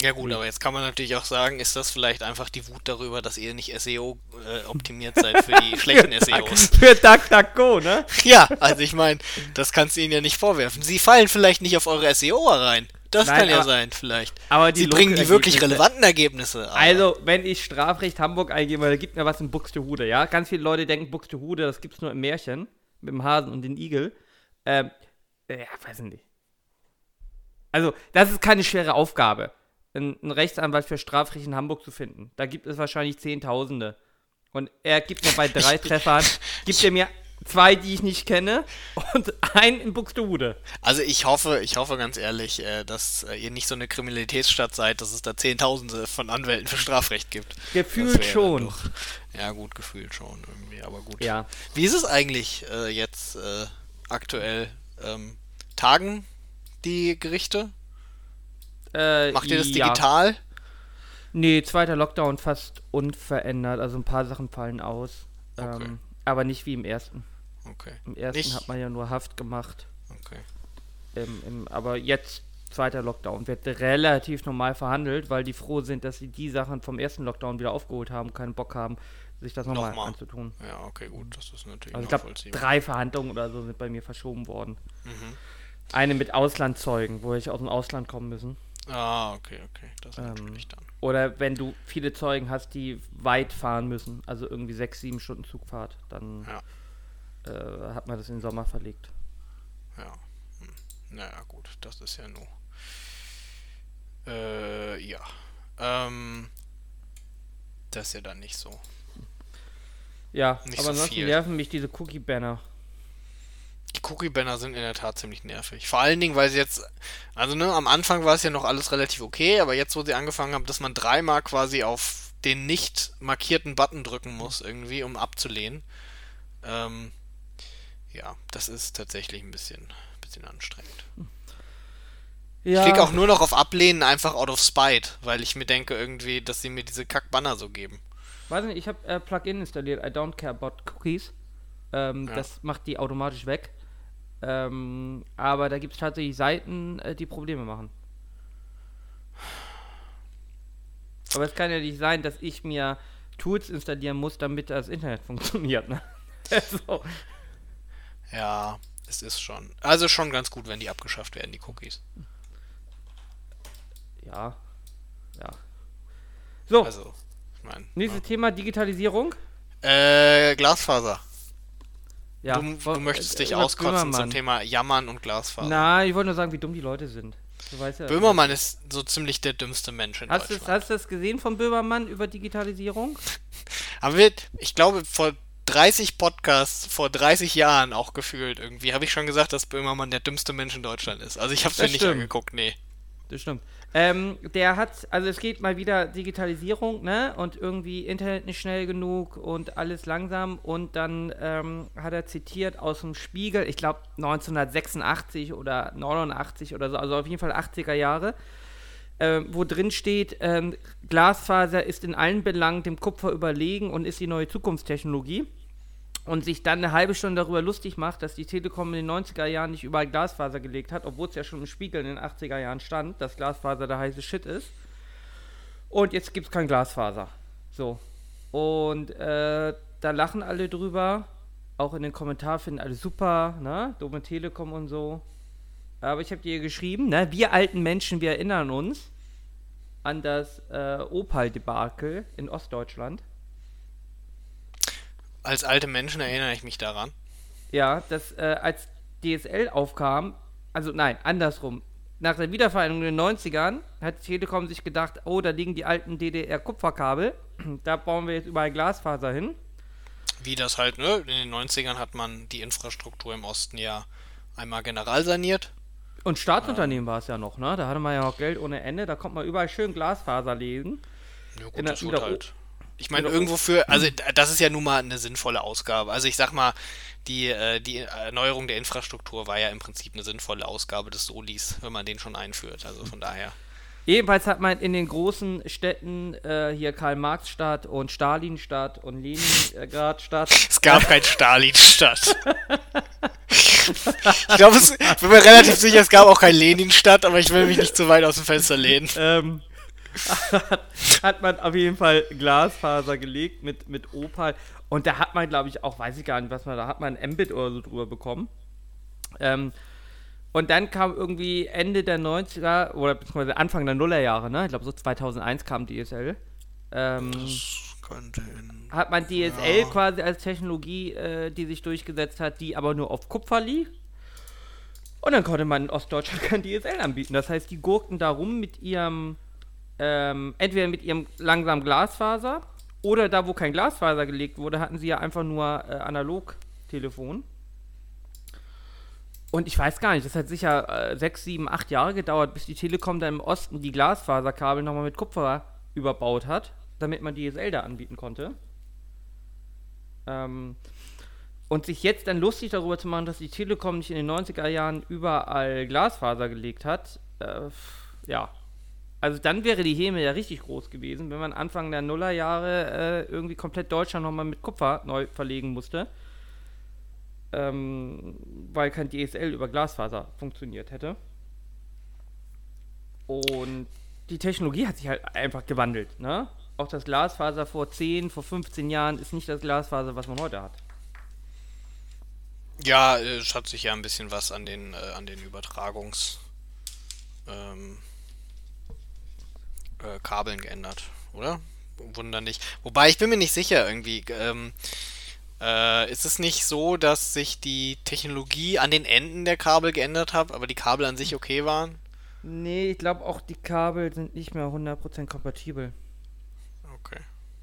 Ja gut, aber jetzt kann man natürlich auch sagen, ist das vielleicht einfach die Wut darüber, dass ihr nicht SEO äh, optimiert seid für die schlechten SEOs? Für DuckDuckGo, ne? Ja, also ich meine, das kannst du ihnen ja nicht vorwerfen. Sie fallen vielleicht nicht auf eure SEO rein. Das Nein, kann ja aber- sein, vielleicht. aber die Sie bringen die wirklich relevanten Ergebnisse. aber- Also, wenn ich Strafrecht Hamburg eingebe, da gibt mir was in Buxtehude, ja? Ganz viele Leute denken, Buxtehude, das gibt's nur im Märchen mit dem Hasen und den Igel. Ähm, ja, weiß ich nicht. Also, das ist keine schwere Aufgabe, einen Rechtsanwalt für Strafrecht in Hamburg zu finden. Da gibt es wahrscheinlich Zehntausende. Und er gibt mir bei drei Treffern, gibt er mir zwei, die ich nicht kenne und einen in Buxtehude. Also ich hoffe, ich hoffe ganz ehrlich, äh, dass äh, ihr nicht so eine Kriminalitätsstadt seid, dass es da Zehntausende von Anwälten für Strafrecht gibt. Gefühlt schon. doch- Ja, gut, gefühlt schon irgendwie, aber gut. Ja. Wie ist es eigentlich äh, jetzt äh, aktuell? Ähm, tagen die Gerichte? Äh, Macht ihr das ja. digital? Nee, zweiter Lockdown fast unverändert. Also ein paar Sachen fallen aus. Okay. Ähm, aber nicht wie im ersten. Okay, Im ersten Nicht? hat man ja nur Haft gemacht. okay. Im, im, aber jetzt, zweiter Lockdown, wird relativ normal verhandelt, weil die froh sind, dass sie die Sachen vom ersten Lockdown wieder aufgeholt haben, keinen Bock haben, sich das nochmal Nochmal. anzutun. Ja, okay, gut, das ist natürlich Also ich glaube, drei Verhandlungen oder so sind bei mir verschoben worden. Mhm. Eine mit Auslandzeugen, wo ich aus dem Ausland kommen müssen. Ah, okay, okay, das Ähm, natürlich dann. Oder wenn du viele Zeugen hast, die weit fahren müssen, also irgendwie sechs, sieben Stunden Zugfahrt, dann Ja. äh, hat man das in den Sommer verlegt. Ja. Hm. Naja, gut, das ist ja nur. Äh, ja. Ähm, das ist ja dann nicht so. Ja, Nicht aber so ansonsten viel. nerven mich diese Cookie-Banner. Die Cookie-Banner sind in der Tat ziemlich nervig. Vor allen Dingen, weil sie jetzt, also ne, am Anfang war es ja noch alles relativ okay, aber jetzt, wo sie angefangen haben, dass man dreimal quasi auf den nicht markierten Button drücken muss, irgendwie, um abzulehnen. Ähm, ja, das ist tatsächlich ein bisschen, bisschen anstrengend. Ja, Ich klicke auch nur noch auf Ablehnen, einfach out of spite, weil ich mir denke irgendwie, dass sie mir diese Kack-Banner so geben. Weiß nicht, ich habe äh, Plugin installiert, I don't care about cookies. Ähm, Ja. Das macht die automatisch weg. Ähm, aber da gibt es tatsächlich Seiten, äh, die Probleme machen. Aber es kann ja nicht sein, dass ich mir Tools installieren muss, damit das Internet funktioniert. Ne? so. Ja, es ist schon. Also schon ganz gut, wenn die abgeschafft werden, die Cookies. Ja. Ja. So, Also, meine. nächstes Thema Digitalisierung. Äh, Glasfaser. Ja, du, du möchtest äh, dich auskotzen zum Böhmermann. Thema Jammern und Glasfaser. Na, ich wollte nur sagen, wie dumm die Leute sind. Du weißt ja. Böhmermann ist so ziemlich der dümmste Mensch in Hast du Deutschland. hast du das gesehen von Böhmermann über Digitalisierung? Haben wir, ich glaube, vor 30 Podcasts, vor 30 Jahren auch gefühlt irgendwie, habe ich schon gesagt, dass Böhmermann der dümmste Mensch in Deutschland ist. Also ich habe es mir Das nicht angeguckt, nee. Das stimmt. Ähm, der hat, also es geht mal wieder Digitalisierung, ne? Und irgendwie Internet nicht schnell genug und alles langsam. Und dann ähm, hat er zitiert aus dem Spiegel, ich glaube 1986 oder 89 oder so, also auf jeden Fall 80er Jahre, ähm, wo drin steht, ähm, Glasfaser ist in allen Belangen dem Kupfer überlegen und ist die neue Zukunftstechnologie. Und sich dann eine halbe Stunde darüber lustig macht, dass die Telekom in den 90er Jahren nicht überall Glasfaser gelegt hat, obwohl es ja schon im Spiegel in den 80er Jahren stand, dass Glasfaser der heiße Shit ist. Und jetzt gibt es kein Glasfaser. So. Und äh, da lachen alle drüber. Auch in den Kommentaren finden alle super, ne? Dumme Telekom und so. Aber ich habe dir geschrieben, ne? Wir alten Menschen, wir erinnern uns an das äh, Opal-Debakel in Ostdeutschland. Als alte Menschen erinnere ich mich daran. Ja, dass äh, als DSL aufkam, also nein, andersrum. Nach der Wiedervereinigung in den 90ern hat Telekom sich gedacht, oh, da liegen die alten DDR-Kupferkabel, da bauen wir jetzt überall Glasfaser hin. Wie das halt, ne? In den 90ern hat man die Infrastruktur im Osten ja einmal generalsaniert. Und Staatsunternehmen war es ja noch, ne? Da hatte man ja auch Geld ohne Ende, da konnte man überall schön Glasfaser lesen. Ja, gut, In der- das O- halt. Ich meine, irgendwo für, also das ist ja nun mal eine sinnvolle Ausgabe. Also ich sag mal, die, äh, die Erneuerung der Infrastruktur war ja im Prinzip eine sinnvolle Ausgabe des Solis, wenn man den schon einführt. Also von daher. Jedenfalls hat man in den großen Städten, äh, hier Karl-Marx-Stadt und Stalinstadt und Leningradstadt, Es gab kein Stalinstadt. ich glaube, es ich bin mir relativ sicher, es gab auch kein Leninstadt, aber ich will mich nicht zu weit aus dem Fenster lehnen. ähm, hat, man auf jeden Fall Glasfaser gelegt mit, mit Opal. Und da hat man, glaube ich, auch, weiß ich gar nicht, was man, da hat man ein Mbit oder so drüber bekommen. Ähm, und dann kam irgendwie Ende der 90er oder beziehungsweise Anfang der Nullerjahre, ne? Ich glaube so 2001 kam DSL. Ähm, das könnte in, Hat man DSL ja. quasi als Technologie, äh, die sich durchgesetzt hat, die aber nur auf Kupfer lief. Und dann konnte man in Ostdeutschland kein DSL anbieten. Das heißt, die gurkten da rum mit ihrem, ähm, entweder mit ihrem langsamen Glasfaser oder da, wo kein Glasfaser gelegt wurde, hatten sie ja einfach nur äh, Analogtelefon. Und ich weiß gar nicht, das hat sicher äh, sechs, sieben, acht Jahre gedauert, bis die Telekom dann im Osten die Glasfaserkabel nochmal mit Kupfer überbaut hat, damit man DSL da anbieten konnte. Ähm, und sich jetzt dann lustig darüber zu machen, dass die Telekom nicht in den 90er Jahren überall Glasfaser gelegt hat, äh, ja. Also dann wäre die Häme ja richtig groß gewesen, wenn man Anfang der Nullerjahre äh, irgendwie komplett Deutschland nochmal mit Kupfer neu verlegen musste ähm, weil kein DSL über Glasfaser funktioniert hätte. Und die Technologie hat sich halt einfach gewandelt. Ne? Auch das Glasfaser vor 10, vor 15 Jahren ist nicht das Glasfaser, was man heute hat. Ja, es hat sich ja ein bisschen was an den, äh, an den Übertragungs ähm, äh, Kabeln geändert, oder? Wunder nicht. Wobei ich bin mir nicht sicher irgendwie. Ähm, äh, ist es nicht so, dass sich die Technologie an den Enden der Kabel geändert hat, aber die Kabel an sich okay waren? Nee, ich glaube auch die Kabel sind nicht mehr 100% kompatibel. Okay.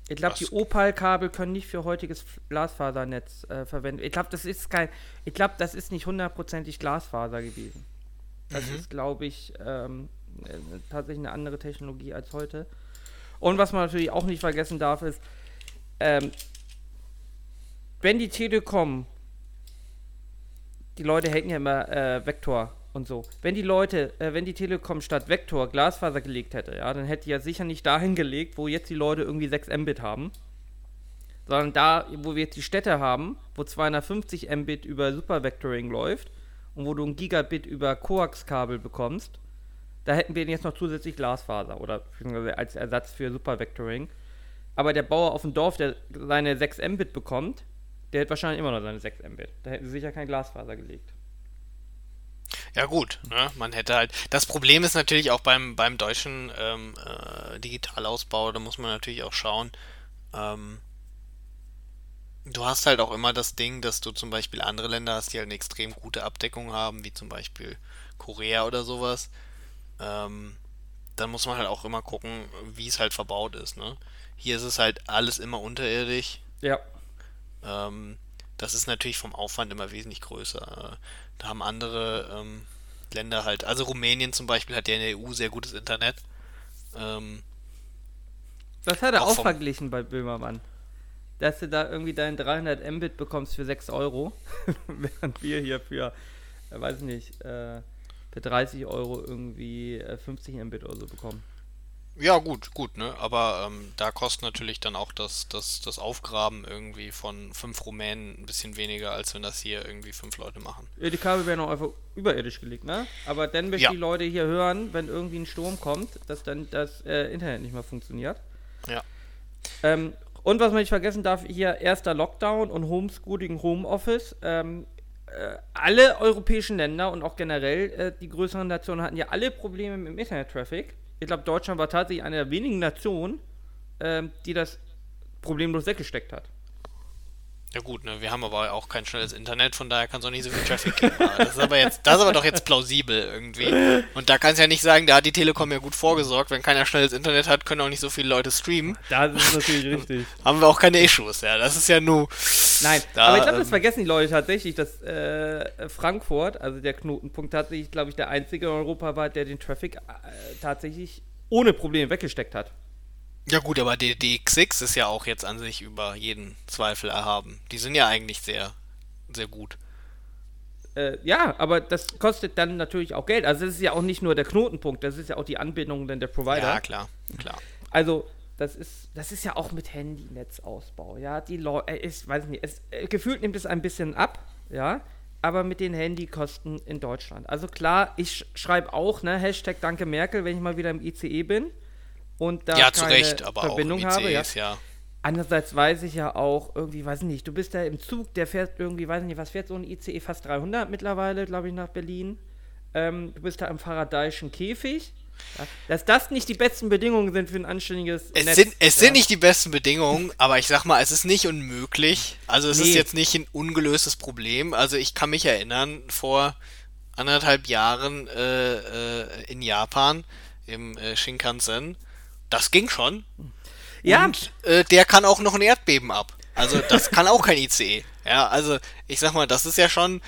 Ich glaube, die Opal-Kabel können nicht für heutiges Glasfasernetz äh, verwendet. Ich glaube, das ist kein. Ich glaube, das ist nicht hundertprozentig Glasfaser gewesen. Das mhm. ist, glaube ich, ähm, äh, tatsächlich eine andere Technologie als heute. Und was man natürlich auch nicht vergessen darf, ist, ähm, wenn die Telekom, die Leute haten ja immer äh, Vektor und so, wenn die Leute, äh, wenn die Telekom statt Vektor Glasfaser gelegt hätte, ja, dann hätte die ja sicher nicht dahin gelegt, wo jetzt die Leute irgendwie 6 Mbit haben, sondern da, wo wir jetzt die Städte haben, wo 250 Mbit über Supervectoring läuft und wo du ein Gigabit über Coax-Kabel bekommst, da hätten wir jetzt noch zusätzlich Glasfaser oder als Ersatz für Supervectoring. Aber der Bauer auf dem Dorf, der seine 6 Mbit bekommt, der hätte wahrscheinlich immer noch seine 6 Mbit. Da hätten sie sicher kein Glasfaser gelegt. Ja gut, ne? man hätte halt. Das Problem ist natürlich auch beim, beim deutschen ähm, äh, Digitalausbau, da muss man natürlich auch schauen. Ähm, du hast halt auch immer das Ding, dass du zum Beispiel andere Länder hast, die halt eine extrem gute Abdeckung haben, wie zum Beispiel Korea oder sowas. Ähm, dann muss man halt auch immer gucken, wie es halt verbaut ist. Ne? Hier ist es halt alles immer unterirdisch. Ja. Ähm, das ist natürlich vom Aufwand immer wesentlich größer. Da haben andere ähm, Länder halt, also Rumänien zum Beispiel hat ja in der EU sehr gutes Internet. Ähm, das hat er auch, auch verglichen bei Böhmermann. Dass du da irgendwie deinen 300 Mbit bekommst für 6 Euro, während wir hier für, äh, weiß nicht, äh, für 30 Euro irgendwie äh, 50 Mbit oder so bekommen. Ja, gut, gut, ne? Aber ähm, da kostet natürlich dann auch das, das, das Aufgraben irgendwie von fünf Rumänen ein bisschen weniger, als wenn das hier irgendwie fünf Leute machen. Die Kabel werden auch einfach überirdisch gelegt, ne? Aber dann möchten ja. die Leute hier hören, wenn irgendwie ein Sturm kommt, dass dann das äh, Internet nicht mehr funktioniert. Ja. Ähm, und was man nicht vergessen darf, hier erster Lockdown und Homeschooling, Homeoffice. Ähm, äh, alle europäischen Länder und auch generell äh, die größeren Nationen hatten ja alle Probleme mit dem Internet-Traffic ich glaube, Deutschland war tatsächlich eine der wenigen Nationen, ähm, die das problemlos weggesteckt hat. Ja gut, ne, wir haben aber auch kein schnelles Internet, von daher kann es auch nicht so viel Traffic geben. Das ist aber jetzt, das ist aber doch jetzt plausibel irgendwie. Und da kannst du ja nicht sagen, da hat die Telekom ja gut vorgesorgt, wenn keiner schnelles Internet hat, können auch nicht so viele Leute streamen. Das ist natürlich richtig. haben wir auch keine Issues, ja. Das ist ja nur. Nein, da, aber ich glaube, das ähm, vergessen die Leute tatsächlich, dass äh, Frankfurt, also der Knotenpunkt tatsächlich, glaube ich, der einzige in Europa war, der den Traffic äh, tatsächlich ohne Probleme weggesteckt hat. Ja gut, aber die, die X6 ist ja auch jetzt an sich über jeden Zweifel erhaben. Die sind ja eigentlich sehr, sehr gut. Äh, ja, aber das kostet dann natürlich auch Geld. Also es ist ja auch nicht nur der Knotenpunkt, das ist ja auch die Anbindung denn der Provider. Ja, klar, klar. Also das ist, das ist ja auch mit Handynetzausbau, ja. Die Leute, äh, ich weiß nicht, es, äh, gefühlt nimmt es ein bisschen ab, ja. Aber mit den Handykosten in Deutschland. Also klar, ich schreibe auch, ne, Hashtag Danke Merkel, wenn ich mal wieder im ICE bin und da ja, keine Recht, aber Verbindung auch habe. Ja. Ja. Andererseits weiß ich ja auch, irgendwie, weiß ich nicht, du bist da im Zug, der fährt irgendwie, weiß ich nicht, was fährt so ein ICE? Fast 300 mittlerweile, glaube ich, nach Berlin. Ähm, du bist da im Faradayischen Käfig. Dass das nicht die besten Bedingungen sind für ein anständiges Es, Netz. sind, es ja. sind nicht die besten Bedingungen, aber ich sag mal, es ist nicht unmöglich. Also es ist Nee. jetzt nicht ein ungelöstes Problem. Also ich kann mich erinnern, vor anderthalb Jahren äh, äh, in Japan im äh, Shinkansen, das ging schon. Ja, Und äh, der kann auch noch ein Erdbeben ab. Also das kann auch kein ICE. Ja, also ich sag mal, das ist ja schon,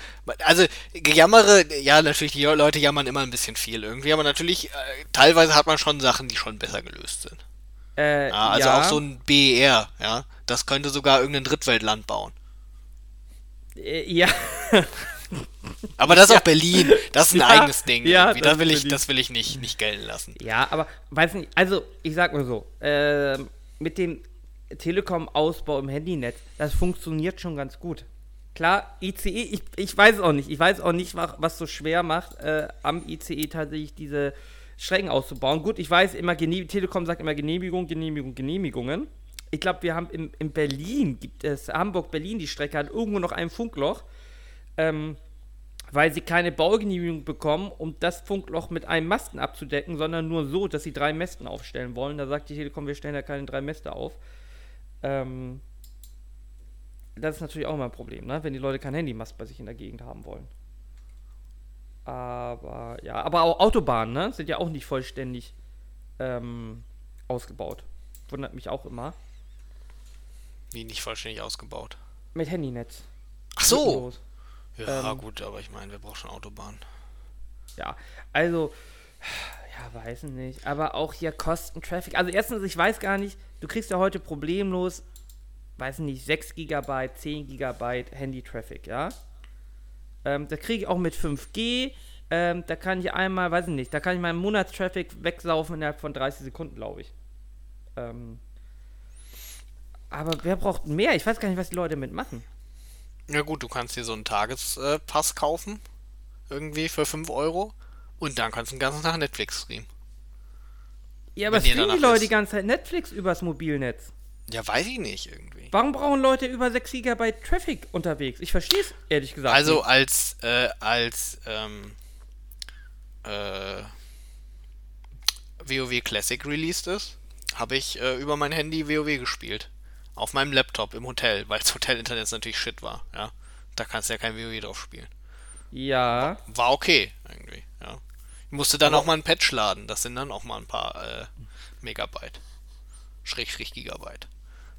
also gejammere, ja natürlich, die Leute jammern immer ein bisschen viel irgendwie, aber natürlich, äh, teilweise hat man schon Sachen, die schon besser gelöst sind. äh, Ja, also ja, auch so ein BER, ja, das könnte sogar irgendein Drittweltland bauen. äh, ja. Aber das ist auch Berlin, das ist ein Ja, eigenes Ding. ja, irgendwie. das das will ich, Berlin. das will ich nicht, nicht gelten lassen. Ja, aber weiß nicht, also ich sag mal so, ähm, mit dem Telekom-Ausbau im Handynetz, das funktioniert schon ganz gut. Klar, ICE, ich, ich weiß auch nicht, ich weiß auch nicht, was, was so schwer macht, äh, am ICE tatsächlich diese Strecken auszubauen. Gut, ich weiß immer, Gene Telekom sagt immer Genehmigung, Genehmigung, Genehmigungen. Ich glaube, wir haben in, in Berlin, gibt es, Hamburg-Berlin, die Strecke hat irgendwo noch ein Funkloch. Ähm, weil sie keine Baugenehmigung bekommen, um das Funkloch mit einem Masten abzudecken, sondern nur so, dass sie drei Mästen aufstellen wollen. Da sagt die Telekom, wir stellen da keine drei Mäste auf. Ähm, das ist natürlich auch immer ein Problem, ne? wenn die Leute keinen Handymast bei sich in der Gegend haben wollen. Aber ja, aber auch Autobahnen ne? sind ja auch nicht vollständig ähm, ausgebaut. Wundert mich auch immer. Wie nicht vollständig ausgebaut. Mit Handynetz. Ach so. Lückenlos. Ja, Ähm. gut, aber ich meine, wir brauchen schon Autobahnen. Ja, also, ja, weiß nicht. Aber auch hier Kosten, Traffic. Also erstens, ich weiß gar nicht, du kriegst ja heute problemlos, weiß nicht, 6 GB, 10 GB Handy-Traffic, ja? Ähm, da kriege ich auch mit 5G, ähm, da kann ich einmal, weiß ich nicht, da kann ich meinen Monatstraffic wegsaufen innerhalb von 30 Sekunden, glaube ich. Ähm, aber wer braucht mehr? Ich weiß gar nicht, was die Leute mitmachen. Ja gut, du kannst dir so einen Tagespass kaufen. Irgendwie für 5 Euro. Und dann kannst du den ganzen Tag Netflix streamen. Ja, aber streamen die Leute ist. die ganze Zeit Netflix übers Mobilnetz? Ja, weiß ich nicht irgendwie. Warum brauchen Leute über 6 GB Traffic unterwegs? Ich verstehe es ehrlich gesagt. Also nicht. als, äh, als, ähm, äh, WoW Classic released ist, habe ich äh, über mein Handy WoW gespielt. Auf meinem Laptop im Hotel, weil das Hotel-Internet natürlich shit war, ja. Da kannst du ja kein WoW drauf spielen. ja, War okay, irgendwie, ja. Ich musste dann auch mal ein Patch laden, das sind dann auch mal ein paar äh, Megabyte. Schrägstrich Gigabyte.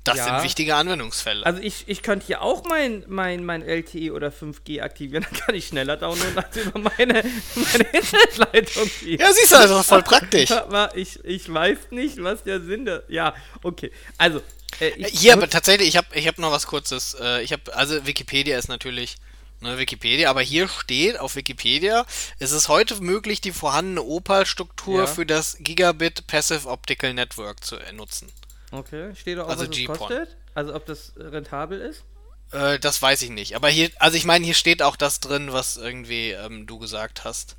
Das Ja. sind wichtige Anwendungsfälle. also ich, ich könnte hier auch mein, mein, mein LTE oder 5G aktivieren, dann kann ich schneller downloaden als über meine, meine Internetleitung hier. ja, siehst du, das ist voll praktisch. Aber ich, ich weiß nicht, was der Sinn der. Ja, okay. Also, äh, ich, Hier, aber tatsächlich, ich habe ich hab noch was kurzes. Äh, ich habe, also Wikipedia ist natürlich ne, Wikipedia, aber hier steht auf Wikipedia, es ist heute möglich, die vorhandene Opal-Struktur Ja. für das Gigabit Passive Optical Network zu äh, nutzen. Okay, steht da auch, Also was es GPON. kostet? Also, ob das rentabel ist? Äh, das weiß ich nicht. Aber hier, also ich meine, hier steht auch das drin, was irgendwie ähm, du gesagt hast.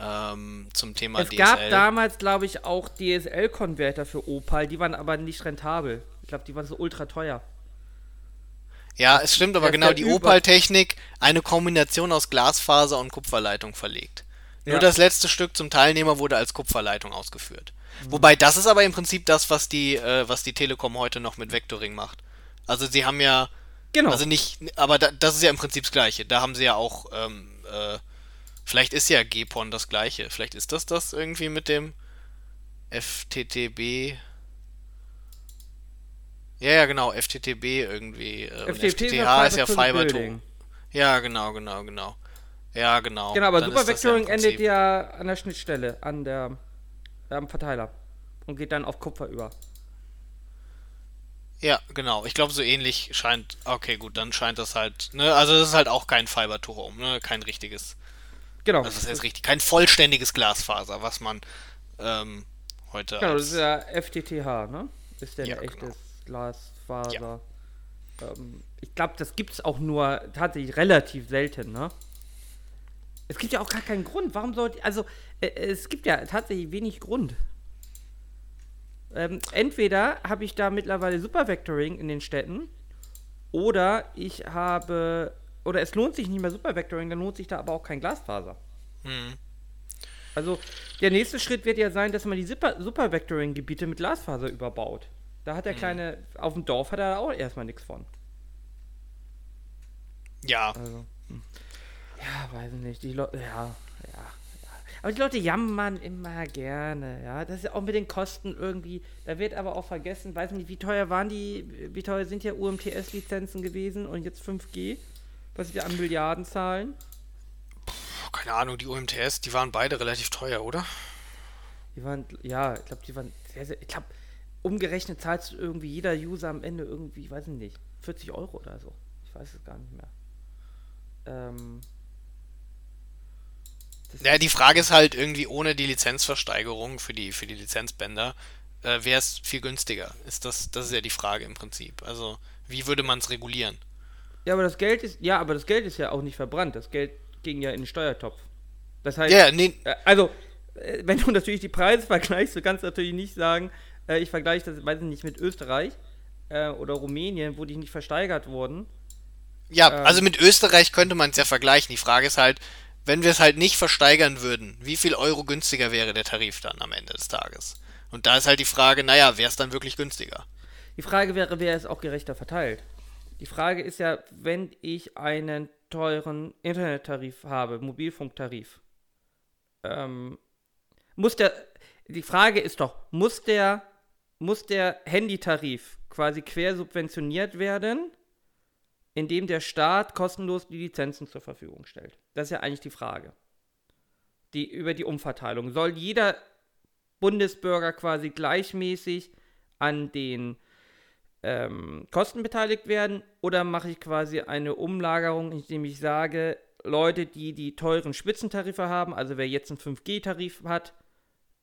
Ähm, zum Thema es DSL. gab damals, glaube ich, auch DSL-Konverter für Opal, die waren aber nicht rentabel. Ich glaube, die waren so ultra teuer. ja, es stimmt, aber genau der die Opal-Technik, eine Kombination aus Glasfaser und Kupferleitung verlegt. Nur Ja. das letzte Stück zum Teilnehmer wurde als Kupferleitung ausgeführt. Mhm. Wobei das ist aber im Prinzip das, was die, äh, was die Telekom heute noch mit Vectoring macht. Also sie haben ja, Genau. also nicht, aber da, das ist ja im Prinzip das Gleiche. Da haben sie ja auch, ähm, äh, vielleicht ist ja GPON das Gleiche. Vielleicht ist das das irgendwie mit dem FTTB. Ja, ja, genau, FTTB irgendwie. Äh, FTTH ist ja Fiber to. Ja, genau, genau, genau. Ja, genau. Genau, aber Dann Super ist das ja Vectoring endet ja an der Schnittstelle, an der am Verteiler und geht dann auf Kupfer über. Ja, genau. Ich glaube, so ähnlich scheint. Okay, gut, dann scheint das halt. Ne, also das ist halt auch kein Fiber to Home, ne, kein richtiges. Genau. Also das heißt richtig, kein vollständiges Glasfaser, was man ähm, heute. genau, das ist ja FTTH, ne? Ist ja ein Ja, echtes genau. Glasfaser. Ähm, ich glaube, das gibt es auch nur tatsächlich relativ selten, ne? Es gibt ja auch gar keinen Grund. Warum sollte. Also, äh, es gibt ja tatsächlich wenig Grund. Ähm, entweder habe ich da mittlerweile Supervectoring in den Städten oder ich habe, oder es lohnt sich nicht mehr Supervectoring, dann lohnt sich da aber auch kein Glasfaser. Hm. Also der nächste Schritt wird ja sein, dass man die Super Supervectoring-Gebiete mit Glasfaser überbaut. Da hat der kleine, auf dem Dorf hat er auch erstmal nichts von. Ja. Also, hm. ja, weiß ich nicht. Die Leute, ja, ja, ja. Aber die Leute jammern immer gerne, ja. Das ist ja auch mit den Kosten irgendwie. Da wird aber auch vergessen, weiß nicht, wie teuer waren die, wie teuer sind ja UMTS-Lizenzen gewesen und jetzt 5G? Was sie da an Milliarden zahlen? Keine Ahnung, die UMTS, die waren beide relativ teuer, oder? Die waren, ja, ich glaube, die waren sehr, sehr, ich glaube, umgerechnet zahlst du irgendwie jeder User am Ende irgendwie, weiß ich nicht, 40 Euro oder so. Ich weiß es gar nicht mehr. Ähm, Ja, die Frage ist halt irgendwie ohne die Lizenzversteigerung für die, für die Lizenzbänder, äh, wäre es viel günstiger. Ist das, das ist ja die Frage im Prinzip. Also, wie würde man es regulieren? ja, aber das Geld ist, ja, aber das Geld ist ja auch nicht verbrannt. Das Geld ging ja in den Steuertopf. Das heißt, Ja, nee, äh, also, äh, wenn du natürlich die Preise vergleichst, du kannst natürlich nicht sagen, äh, ich vergleiche das, weiß ich nicht, mit Österreich äh, oder Rumänien, wo die nicht versteigert wurden. ja, ähm, also mit Österreich könnte man es ja vergleichen. Die Frage ist halt, wenn wir es halt nicht versteigern würden, wie viel Euro günstiger wäre der Tarif dann am Ende des Tages? Und da ist halt die Frage, naja, wäre es dann wirklich günstiger? Die Frage wäre, wer es auch gerechter verteilt. Die Frage ist ja, wenn ich einen teuren Internettarif habe, Mobilfunktarif, ähm, muss der, die Frage ist doch, muss der, muss der Handytarif quasi quersubventioniert werden, indem der Staat kostenlos die Lizenzen zur Verfügung stellt? Das ist ja eigentlich die Frage. Die, über die Umverteilung. Soll jeder Bundesbürger quasi gleichmäßig an den ähm, Kosten beteiligt werden oder mache ich quasi eine Umlagerung, indem ich sage, Leute, die die teuren Spitzentarife haben, also wer jetzt einen 5G-Tarif hat,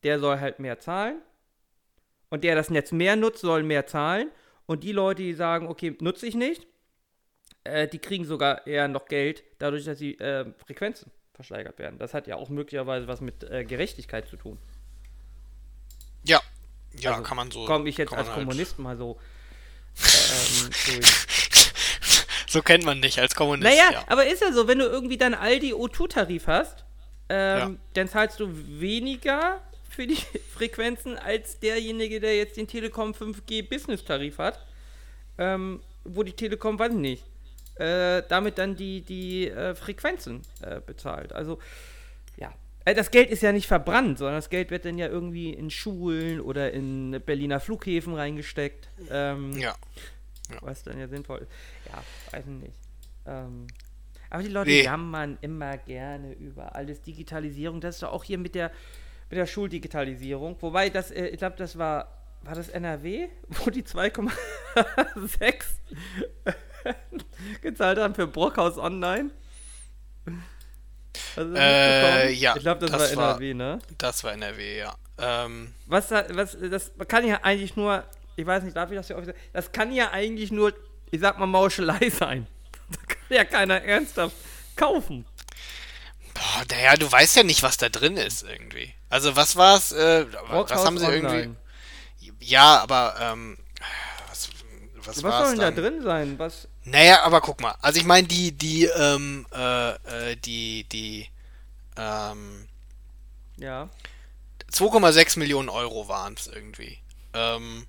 der soll halt mehr zahlen. Und der das Netz mehr nutzt, soll mehr zahlen. Und die Leute, die sagen, okay, nutze ich nicht, äh, die kriegen sogar eher noch Geld, dadurch, dass die äh, Frequenzen versteigert werden. Das hat ja auch möglicherweise was mit äh, Gerechtigkeit zu tun. Ja, ja, Also, kann man so. Komme ich jetzt als halt- Kommunist mal so ähm. So kennt man dich als Kommunist. Naja, ja. aber ist ja so, wenn du irgendwie dann Aldi O2-Tarif hast, ähm, Ja. dann zahlst du weniger für die Frequenzen als derjenige, der jetzt den Telekom 5G Business-Tarif hat, ähm, wo die Telekom, weiß ich nicht, äh, damit dann die, die äh, Frequenzen äh, bezahlt. Also, ja. Äh, Das Geld ist ja nicht verbrannt, sondern das Geld wird dann ja irgendwie in Schulen oder in Berliner Flughäfen reingesteckt. Ähm, ja. was dann ja sinnvoll ist. Ja, weiß ich nicht. Ähm, aber die Leute Nee. jammern immer gerne über alles Digitalisierung. Das ist doch auch hier mit der, mit der Schuldigitalisierung. Wobei, das, äh, ich glaube, das war, war das NRW, wo die 2,6 gezahlt haben für Brockhaus Online. Das Äh, ja, Ich glaube, das, das war NRW, ne? Das war NRW, ja. Ähm, Was, da- was, das kann ja eigentlich nur, ich weiß nicht, darf ich das hier offiziell, das kann ja eigentlich nur, ich sag mal, Mauschelei sein. Das kann ja keiner ernsthaft kaufen. boah, naja, du weißt ja nicht, was da drin ist irgendwie. Also was war's? Äh, was haben sie Online. irgendwie? Ja, aber ähm, was, was, Was war's soll denn da drin sein? Was? Naja, aber guck mal. Also ich meine, die, die, ähm, äh, äh, die, die, ähm, Ja. 2,6 Millionen Euro waren es irgendwie. Ähm,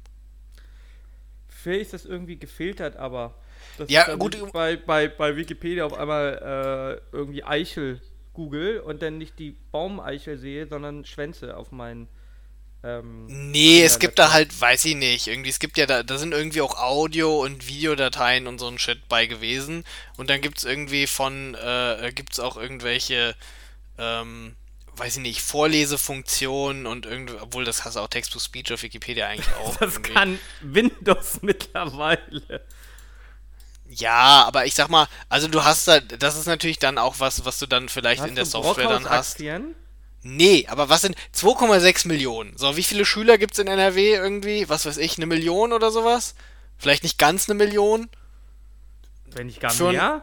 Vielleicht ist das irgendwie gefiltert, aber. Das Ja, gut, bei, bei, bei Wikipedia auf einmal äh, irgendwie Eichel Google und dann nicht die Baumeichel sehe, sondern Schwänze auf meinen. Ähm, nee, es gibt da halt, weiß ich nicht, irgendwie, es gibt ja da, da sind irgendwie auch Audio- und Videodateien und so ein Shit bei gewesen. Und dann gibt's irgendwie von, äh, gibt's auch irgendwelche, ähm, weiß ich nicht, Vorlesefunktionen und irgendwie, obwohl das hast du auch Text-to-Speech auf Wikipedia eigentlich auch. das irgendwie. kann Windows mittlerweile. Ja, aber ich sag mal, also du hast da, das ist natürlich dann auch was, was du dann vielleicht Hast in der Software dann hast. Nee, aber was sind 2,6 Millionen? So, wie viele Schüler gibt's in NRW irgendwie? Was weiß ich, eine Million oder sowas? Vielleicht nicht ganz eine Million? Wenn nicht gar Für mehr?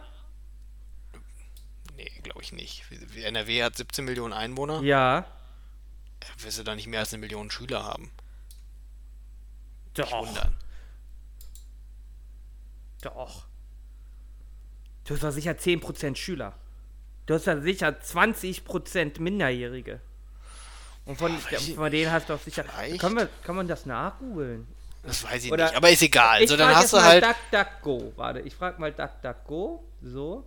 Nee, glaube ich nicht. NRW hat 17 Millionen Einwohner. Ja. Wirst du da nicht mehr als eine Million Schüler haben? wundern. Doch. Du hast doch sicher 10% Schüler. Du hast doch sicher 20% Minderjährige. Und von, ich von denen hast du doch sicher. Vielleicht. Können wir, kann man das nachgoogeln? Das weiß ich Oder- nicht, aber ist egal. Ich So, dann hast du mal halt. DuckDuckGo. Warte, ich frag mal DuckDuckGo. So.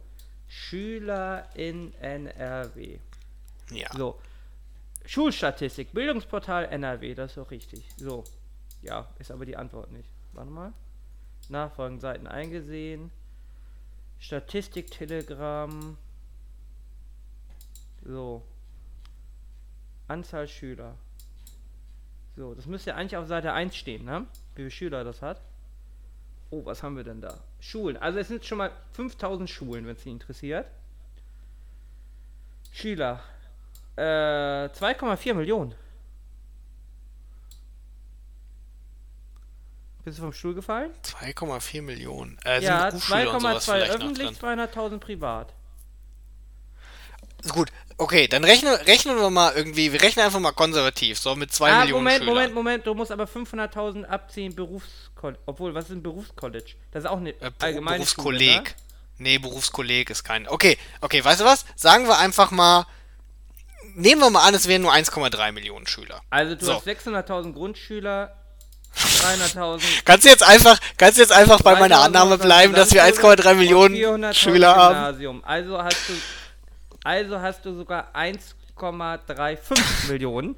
Schüler in NRW. Ja. So. Schulstatistik, Bildungsportal NRW, das ist doch richtig. So. Ja, ist aber die Antwort nicht. Warte mal. Nachfolgende Seiten eingesehen. Statistik, Telegram. So. Anzahl Schüler. So, das müsste ja eigentlich auf Seite 1 stehen, ne? Wie viele Schüler das hat. Oh, was haben wir denn da? Schulen. Also es sind schon mal 5000 Schulen, wenn es Sie interessiert. Schüler. Äh, 2,4 Millionen. Bist du vom Stuhl gefallen? 2,4 Millionen. Äh, ja, Berufsschüler und sowas 2,2 vielleicht noch öffentlich, drin. 200.000 privat. Gut, okay, dann rechnen, rechnen wir mal irgendwie, wir rechnen einfach mal konservativ, so mit 2 ah, Millionen Moment, Schülern. Moment, Moment, du musst aber 500.000 abziehen, Berufscollege. Obwohl, was ist ein Berufscollege? Das ist auch eine Äh, allgemeine Schule, Berufskolleg. ne? Nee, Berufskolleg ist kein. Okay, okay, weißt du was? Sagen wir einfach mal. Nehmen wir mal an, es wären nur 1,3 Millionen Schüler. Also du So. hast 600.000 Grundschüler, 300.000 Kannst du jetzt einfach, kannst du jetzt einfach bei meiner 2000 Annahme bleiben, dass wir 1,3 und Millionen 400.000 Schüler haben? Also hast du, also hast du sogar 1,35 Millionen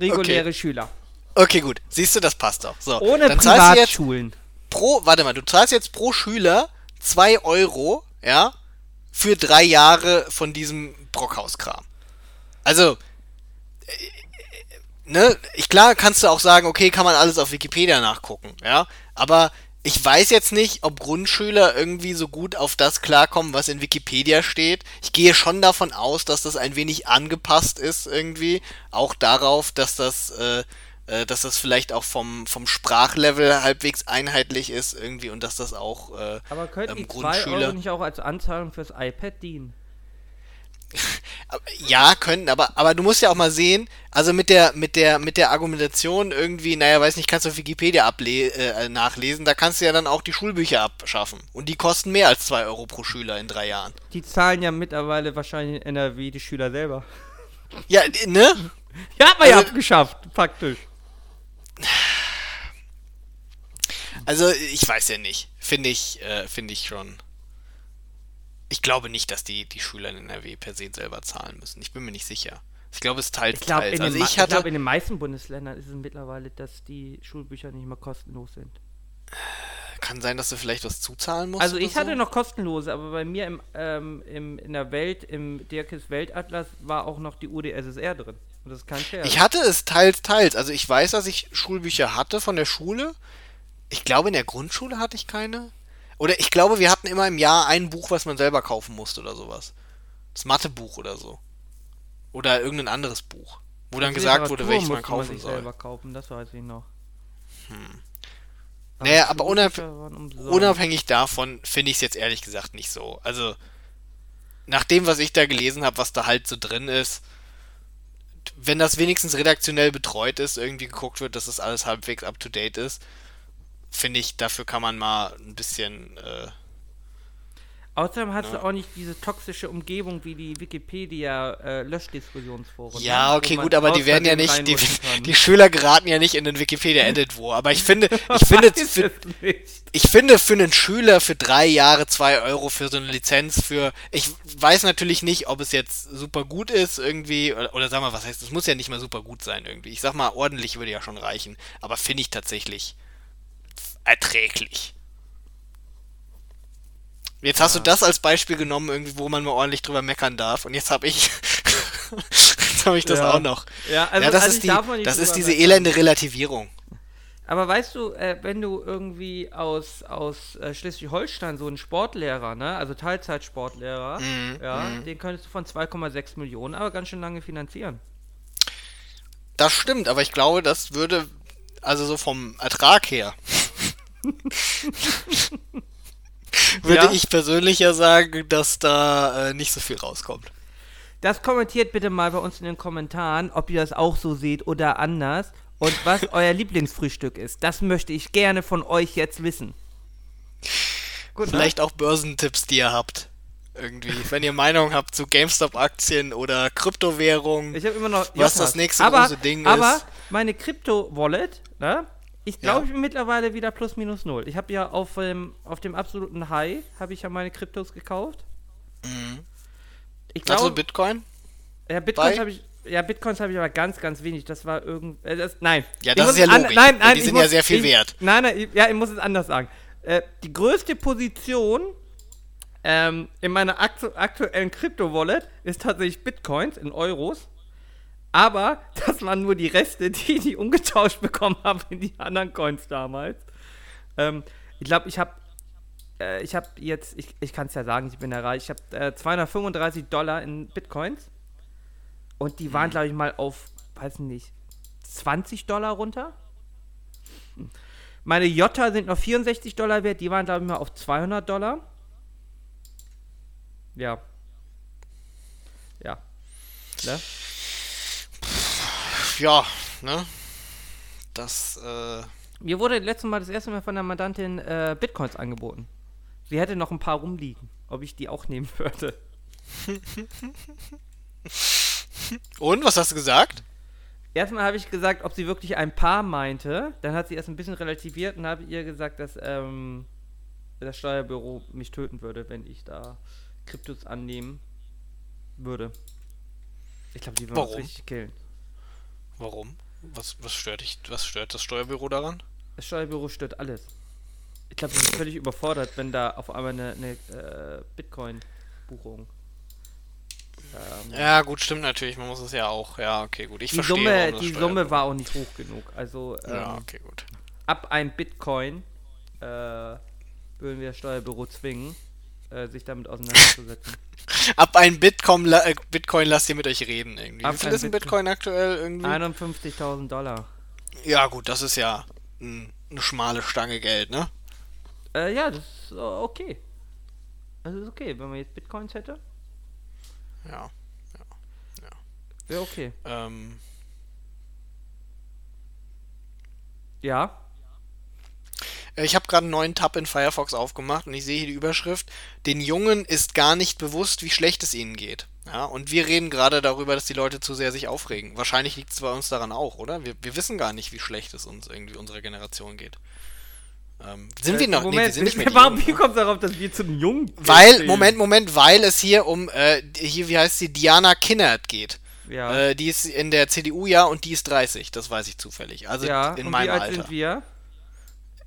reguläre Schüler. Okay, gut. Siehst du, das passt doch. So, Ohne dann zahlst du jetzt Privatschulen. pro, warte mal, du zahlst jetzt pro Schüler 2 Euro, ja, für drei Jahre von diesem Brockhauskram. Also, äh, ne, ich, klar kannst du auch sagen, okay, kann man alles auf Wikipedia nachgucken, ja, aber ich weiß jetzt nicht, ob Grundschüler irgendwie so gut auf das klarkommen, was in Wikipedia steht. Ich gehe schon davon aus, dass das ein wenig angepasst ist irgendwie, auch darauf, dass das, äh, äh, dass das vielleicht auch vom, vom Sprachlevel halbwegs einheitlich ist irgendwie und dass das auch äh, Aber könnten ähm, 2 Grundschüler- Euro nicht auch als Anzahlung fürs iPad dienen? Ja, können, aber, aber du musst ja auch mal sehen, also mit der, mit der, mit der Argumentation irgendwie, naja, weiß nicht, kannst du auf Wikipedia able äh, nachlesen, da kannst du ja dann auch die Schulbücher abschaffen. Und die kosten mehr als 2 Euro pro Schüler in drei Jahren. Die zahlen ja mittlerweile wahrscheinlich in NRW die Schüler selber. Ja, ne? Ja, hat man ja Also- abgeschafft, faktisch. Also, ich weiß ja nicht. Finde ich, äh, finde ich schon. Ich glaube nicht, dass die, die Schüler in NRW per se selber zahlen müssen. Ich bin mir nicht sicher. Ich glaube, es teilt Ich glaube, teils. in, Also ich ich hatte. glaub, in den meisten Bundesländern ist es mittlerweile, dass die Schulbücher nicht mehr kostenlos sind. kann sein, dass du vielleicht was zuzahlen musst. Also ich hatte so? noch kostenlose, aber bei mir im, ähm, im, in der Welt, im Dirkes Weltatlas, war auch noch die UdSSR drin. Und das ist kein Scherz. Ich hatte es teils, teils. Also ich weiß, dass ich Schulbücher hatte von der Schule. Ich glaube, in der Grundschule hatte ich keine. Oder ich glaube, wir hatten immer im Jahr ein Buch, was man selber kaufen musste oder sowas. Das Mathebuch oder so. Oder irgendein anderes Buch. Wo dann gesagt wurde, welches man kaufen sich soll. selber kaufen, das weiß ich noch. Naja, aber unab unabhängig davon finde ich es jetzt ehrlich gesagt nicht so. Also, nach dem, was ich da gelesen habe, was da halt so drin ist, wenn das wenigstens redaktionell betreut ist, irgendwie geguckt wird, dass das alles halbwegs up to date ist, finde ich, dafür kann man mal ein bisschen. Äh, Außerdem hast du auch nicht diese toxische Umgebung wie die Wikipedia-Löschdiskussionsforen. ja, ne? okay, gut, aber die werden ja nicht, die, die Schüler geraten ja nicht in den Wikipedia Edit wo. Aber ich finde, ich finde, für, ich finde für einen Schüler für drei Jahre zwei Euro für so eine Lizenz für. Ich weiß natürlich nicht, ob es jetzt super gut ist irgendwie. Oder, oder sag mal, was heißt, es muss ja nicht mal super gut sein irgendwie. Ich sag mal, ordentlich würde ja schon reichen. Aber finde ich tatsächlich erträglich. Jetzt hast du das als Beispiel genommen, irgendwie, wo man mal ordentlich drüber meckern darf. Und jetzt habe ich. jetzt habe ich das Ja. auch noch. Ja, also ja, das eigentlich ist, die, das ist diese meckern. elende Relativierung. Aber weißt du, äh, wenn du irgendwie aus, aus äh, Schleswig-Holstein so einen Sportlehrer, ne, also Teilzeitsportlehrer, Mhm, ja, den könntest du von 2,6 Millionen aber ganz schön lange finanzieren. Das stimmt, aber ich glaube, das würde, also so vom Ertrag her, würde Ja. ich persönlich ja sagen, dass da äh, nicht so viel rauskommt. Das kommentiert bitte mal bei uns in den Kommentaren, ob ihr das auch so seht oder anders. Und was euer Lieblingsfrühstück ist, das möchte ich gerne von euch jetzt wissen. Gut, ne? Vielleicht ne? auch Börsentipps, die ihr habt. Irgendwie. Wenn ihr Meinung habt zu GameStop-Aktien oder Kryptowährungen. Ich habe immer noch. Was das nächste aber, große Ding aber ist. Aber meine Krypto-Wallet, ne? Ich glaube, ja. ich bin mittlerweile wieder plus minus null. Ich habe ja auf, ähm, auf dem absoluten High habe ich ja meine Kryptos gekauft. Mhm. Ich glaube. Also Bitcoin? Ja, Bitcoins habe ich. Ja, Bitcoins habe ich aber ganz, ganz wenig. Das war irgend. Äh, das, nein. Ja, das ist ja logisch. Nein, nein, die sind muss, ja sehr viel ich, wert. Nein, nein, ja, ich muss es anders sagen. Äh, die größte Position ähm, in meiner aktu aktuellen Krypto-Wallet ist tatsächlich Bitcoins in Euros. Aber das waren nur die Reste, die ich umgetauscht bekommen habe in die anderen Coins damals. Ähm, ich glaube, ich habe äh, ich habe jetzt, ich, ich kann es ja sagen, ich bin ja reich, ich habe äh, 235 Dollar in Bitcoins. Und die waren, mhm. glaube ich, mal auf, weiß nicht, 20 Dollar runter. Meine Jota sind noch 64 Dollar wert, die waren, glaube ich, mal auf 200 Dollar. Ja. Ja. Ne? Ja, ne? Das, äh. Mir wurde letztes Mal das erste Mal von der Mandantin äh, Bitcoins angeboten. Sie hätte noch ein paar rumliegen, ob ich die auch nehmen würde. Und, was hast du gesagt? Erstmal habe ich gesagt, ob sie wirklich ein Paar meinte. Dann hat sie erst ein bisschen relativiert und habe ihr gesagt, dass ähm, das Steuerbüro mich töten würde, wenn ich da Kryptos annehmen würde. Ich glaube, die würden uns richtig killen. Warum? Was, was, stört dich, was stört das Steuerbüro daran? Das Steuerbüro stört alles. Ich glaube, sie sind völlig überfordert, wenn da auf einmal eine, eine äh, Bitcoin-Buchung ähm, ja, gut, stimmt natürlich. Man muss es ja auch. Ja, okay, gut. Ich die verstehe. Summe, die Summe war auch nicht hoch genug. Also, ähm, ja, okay, gut. Ab ein Bitcoin äh, würden wir das Steuerbüro zwingen, äh, sich damit auseinanderzusetzen. ab ein Bitcoin, äh, Bitcoin lasst ihr mit euch reden irgendwie. Ab Wie viel ist ein Bitcoin, Bitcoin aktuell irgendwie? 51.000 Dollar. Ja, gut, das ist ja ein, eine schmale Stange Geld, ne? Äh, ja, das ist okay. Das ist okay, wenn man jetzt Bitcoins hätte. Ja. Ja. ja. Wäre okay. Ähm. Ja. Äh, ich habe gerade einen neuen Tab in Firefox aufgemacht und ich sehe hier die Überschrift: Den Jungen ist gar nicht bewusst, wie schlecht es ihnen geht. Ja, und wir reden gerade darüber, dass die Leute zu sehr sich aufregen. Wahrscheinlich liegt es bei uns daran auch, oder? Wir, wir wissen gar nicht, wie schlecht es uns irgendwie unserer Generation geht. Ähm, sind äh, wir noch? Moment, nee, wir sind nicht mehr warum, wie kommt darauf, dass wir zu den Jungen Weil, stehen? Moment, Moment, weil es hier um, äh, hier, wie heißt sie, Diana Kinnert geht. Ja. Äh, die ist in der CDU ja und die ist 30, das weiß ich zufällig. Also ja, in meinem wie alt Alter. sind wir?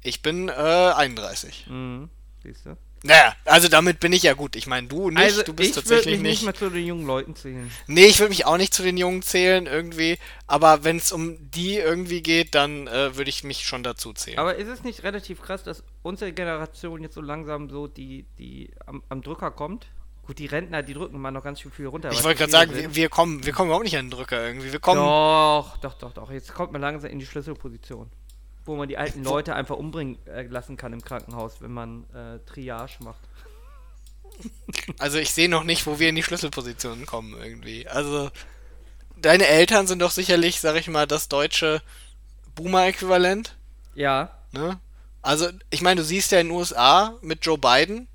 Ich bin äh, 31. Mhm, siehst du? Naja, also damit bin ich ja gut. Ich meine, du nicht, also du bist tatsächlich mich nicht. nicht mehr zu den jungen Leuten zählen. Nee, ich würde mich auch nicht zu den Jungen zählen irgendwie. Aber wenn es um die irgendwie geht, dann äh, würde ich mich schon dazu zählen. Aber ist es nicht relativ krass, dass unsere Generation jetzt so langsam so die, die am, am Drücker kommt? Gut, die Rentner, die drücken mal noch ganz schön viel runter. Ich wollte gerade sagen, wir, wir, kommen, wir kommen überhaupt nicht an den Drücker irgendwie. Wir kommen. Doch, doch, doch, doch. Jetzt kommt man langsam in die Schlüsselposition wo man die alten Leute einfach umbringen äh, lassen kann im Krankenhaus, wenn man äh, Triage macht. Also ich sehe noch nicht, wo wir in die Schlüsselpositionen kommen irgendwie. Also deine Eltern sind doch sicherlich, sag ich mal, das deutsche Boomer-Äquivalent. Ja. Ne? Also ich meine, du siehst ja in den USA mit Joe Biden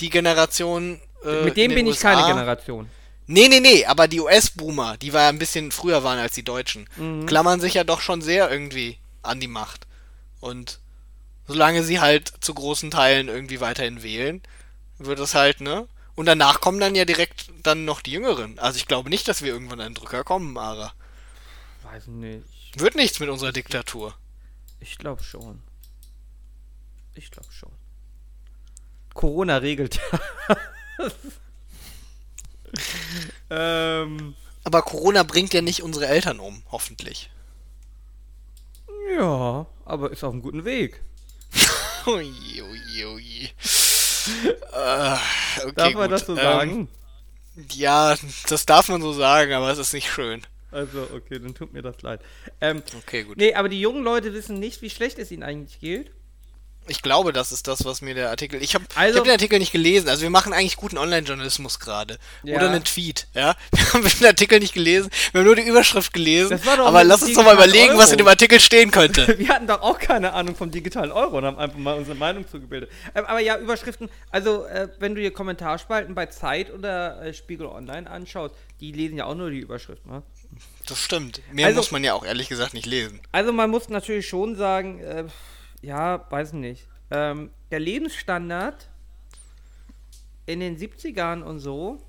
die Generation. Äh, mit dem bin USA. ich keine Generation. Nee, nee, nee, aber die US-Boomer, die war ja ein bisschen früher waren als die Deutschen, mhm. klammern sich ja doch schon sehr irgendwie an die Macht. Und solange sie halt zu großen Teilen irgendwie weiterhin wählen, wird es halt, ne? Und danach kommen dann ja direkt dann noch die Jüngeren. Also ich glaube nicht, dass wir irgendwann einen Drücker kommen, Mara. Weiß nicht. Wird nichts mit unserer Diktatur. Ich glaube schon. Ich glaube schon. Corona regelt. ähm, Aber Corona bringt ja nicht unsere Eltern um, hoffentlich. Ja, aber ist auf einem guten Weg. ui, ui, ui. äh, okay, darf man gut. das so sagen? Ähm, ja, das darf man so sagen, aber es ist nicht schön. Also, okay, dann tut mir das leid. Ähm, okay, gut. Nee, aber die jungen Leute wissen nicht, wie schlecht es ihnen eigentlich geht. Ich glaube, das ist das, was mir der Artikel. Ich habe Also- hab den Artikel nicht gelesen. Also wir machen eigentlich guten Online-Journalismus gerade. Ja. Oder einen Tweet, ja. Wir haben den Artikel nicht gelesen. Wir haben nur die Überschrift gelesen. Aber lass uns doch mal überlegen, was in Euro. dem Artikel stehen könnte. Wir hatten doch auch keine Ahnung vom digitalen Euro und haben einfach mal unsere Meinung zugebildet. Ähm, aber ja, Überschriften, also äh, wenn du dir Kommentarspalten bei Zeit oder äh, Spiegel Online anschaust, die lesen ja auch nur die Überschriften. Ne? Das stimmt. Mehr Also- muss man ja auch ehrlich gesagt nicht lesen. Also man muss natürlich schon sagen, äh, ja, weiß nicht. Ähm, der Lebensstandard in den 70ern und so,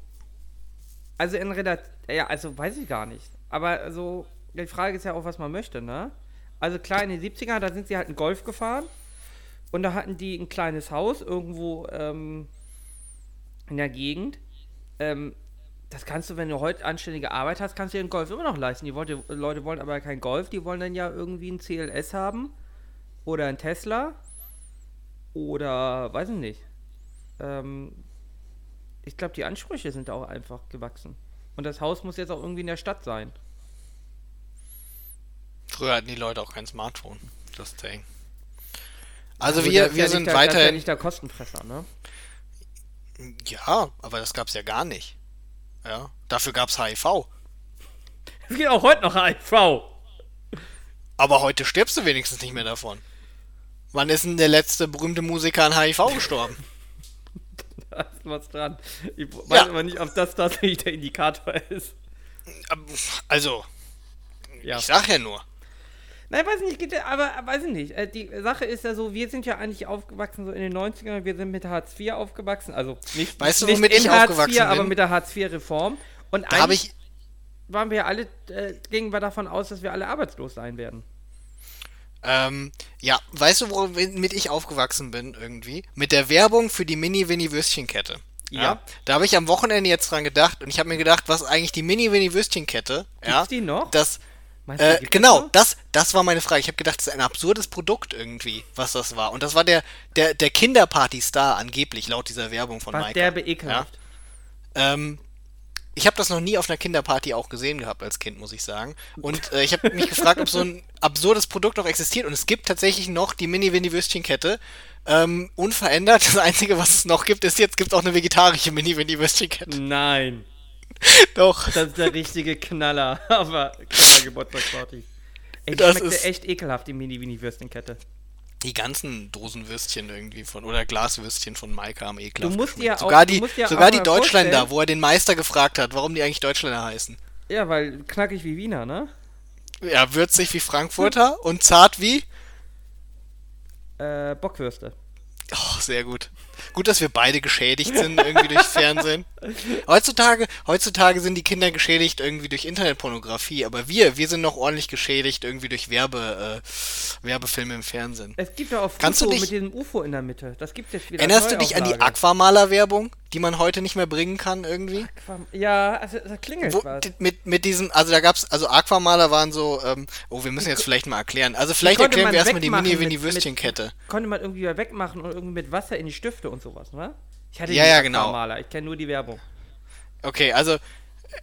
also in Relation, ja, also weiß ich gar nicht. Aber also, die Frage ist ja auch, was man möchte, ne? Also klar, in den 70ern, da sind sie halt einen Golf gefahren und da hatten die ein kleines Haus irgendwo ähm, in der Gegend. Ähm, das kannst du, wenn du heute anständige Arbeit hast, kannst du dir einen Golf immer noch leisten. Die wollte, Leute wollen aber keinen Golf, die wollen dann ja irgendwie einen CLS haben oder einen Tesla oder weiß ich nicht. Ähm, ich glaube, die Ansprüche sind auch einfach gewachsen. Und das Haus muss jetzt auch irgendwie in der Stadt sein. Früher hatten die Leute auch kein Smartphone. Das Ding. Also wir, wir ja sind der, Das ist ja weiter. nicht der Kostenfresser, ne? Ja, aber das gab's ja gar nicht. Ja. Dafür gab's HIV. Es geht auch heute noch HIV. Aber heute stirbst du wenigstens nicht mehr davon. Wann ist denn der letzte berühmte Musiker an HIV gestorben? Da ist was dran. Ich weiß Ja. aber nicht, ob das tatsächlich der Indikator ist. Also, Ja. ich sag ja nur. Nein, weiß ich nicht, geht aber aber weiß ich nicht. Äh, Die Sache ist ja so, wir sind ja eigentlich aufgewachsen so in den 90ern, wir sind mit Hartz IV aufgewachsen, also nicht, Weißt du, nicht womit ich Hartz aufgewachsen IV, aber bin? mit der Hartz IV-Reform. Und Da eigentlich ich, waren wir ja alle, äh, gingen wir davon aus, dass wir alle arbeitslos sein werden. Ähm, ja, weißt du, womit ich aufgewachsen bin irgendwie? Mit der Werbung für die Mini-Winnie-Würstchenkette. Ja. Da habe ich am Wochenende jetzt dran gedacht und ich habe mir gedacht, was eigentlich die Mini-Winnie-Würstchenkette? Ja. Die noch? Das, Meinst du, Äh, genau, das, das war meine Frage. Ich habe gedacht, das ist ein absurdes Produkt irgendwie, was das war. Und das war der, der, der Kinderparty-Star angeblich, laut dieser Werbung von War Maika. derbe ekelhaft. Ähm, ich habe das noch nie auf einer Kinderparty auch gesehen gehabt als Kind, muss ich sagen. Und äh, ich habe mich gefragt, ob so ein absurdes Produkt noch existiert. Und es gibt tatsächlich noch die Mini-Winnie-Würstchenkette. Ähm, unverändert. Das Einzige, was es noch gibt, ist jetzt gibt auch eine vegetarische Mini-Winnie-Würstchenkette. Nein, Doch. das ist der richtige Knaller. Aber Kindergeburtstagsparty. Ey, Das schmeckte ist- echt ekelhaft, die Mini-Wini-Würstchenkette. Die ganzen Dosenwürstchen irgendwie von oder Glaswürstchen von Maika am ekelhaft. Du musst geschmeckt. auch- sogar die, dir sogar die Deutschländer, vorstellen- wo er den Meister gefragt hat, warum die eigentlich Deutschländer heißen. Ja, weil knackig wie Wiener, ne? Ja, würzig wie Frankfurter und zart wie. Äh, Bockwürste. Oh, sehr gut. Gut, dass wir beide geschädigt sind irgendwie durch Fernsehen. Heutzutage, heutzutage sind die Kinder geschädigt irgendwie durch Internetpornografie, aber wir, wir sind noch ordentlich geschädigt irgendwie durch Werbe, äh, Werbefilme im Fernsehen. Es gibt ja auch Kannst du Foto dich- mit diesem UFO in der Mitte. Das gibt's jetzt wieder. Erinnerst du dich an die. Aquamaler-Werbung, die man heute nicht mehr bringen kann irgendwie? Aquam ja, also da klingelt Wo, was. mit, mit diesem, also da gab's, also Aquamaler waren so, ähm, oh, wir müssen jetzt vielleicht mal erklären. Also vielleicht erklären wir erstmal die Mini-Winnie-Würstchenkette. Konnte man irgendwie wegmachen und irgendwie mit Wasser in die Stifte und sowas, ne? Ich hatte Ja, die ja, genau. Aquamaler, Ich kenne nur die Werbung. Okay, also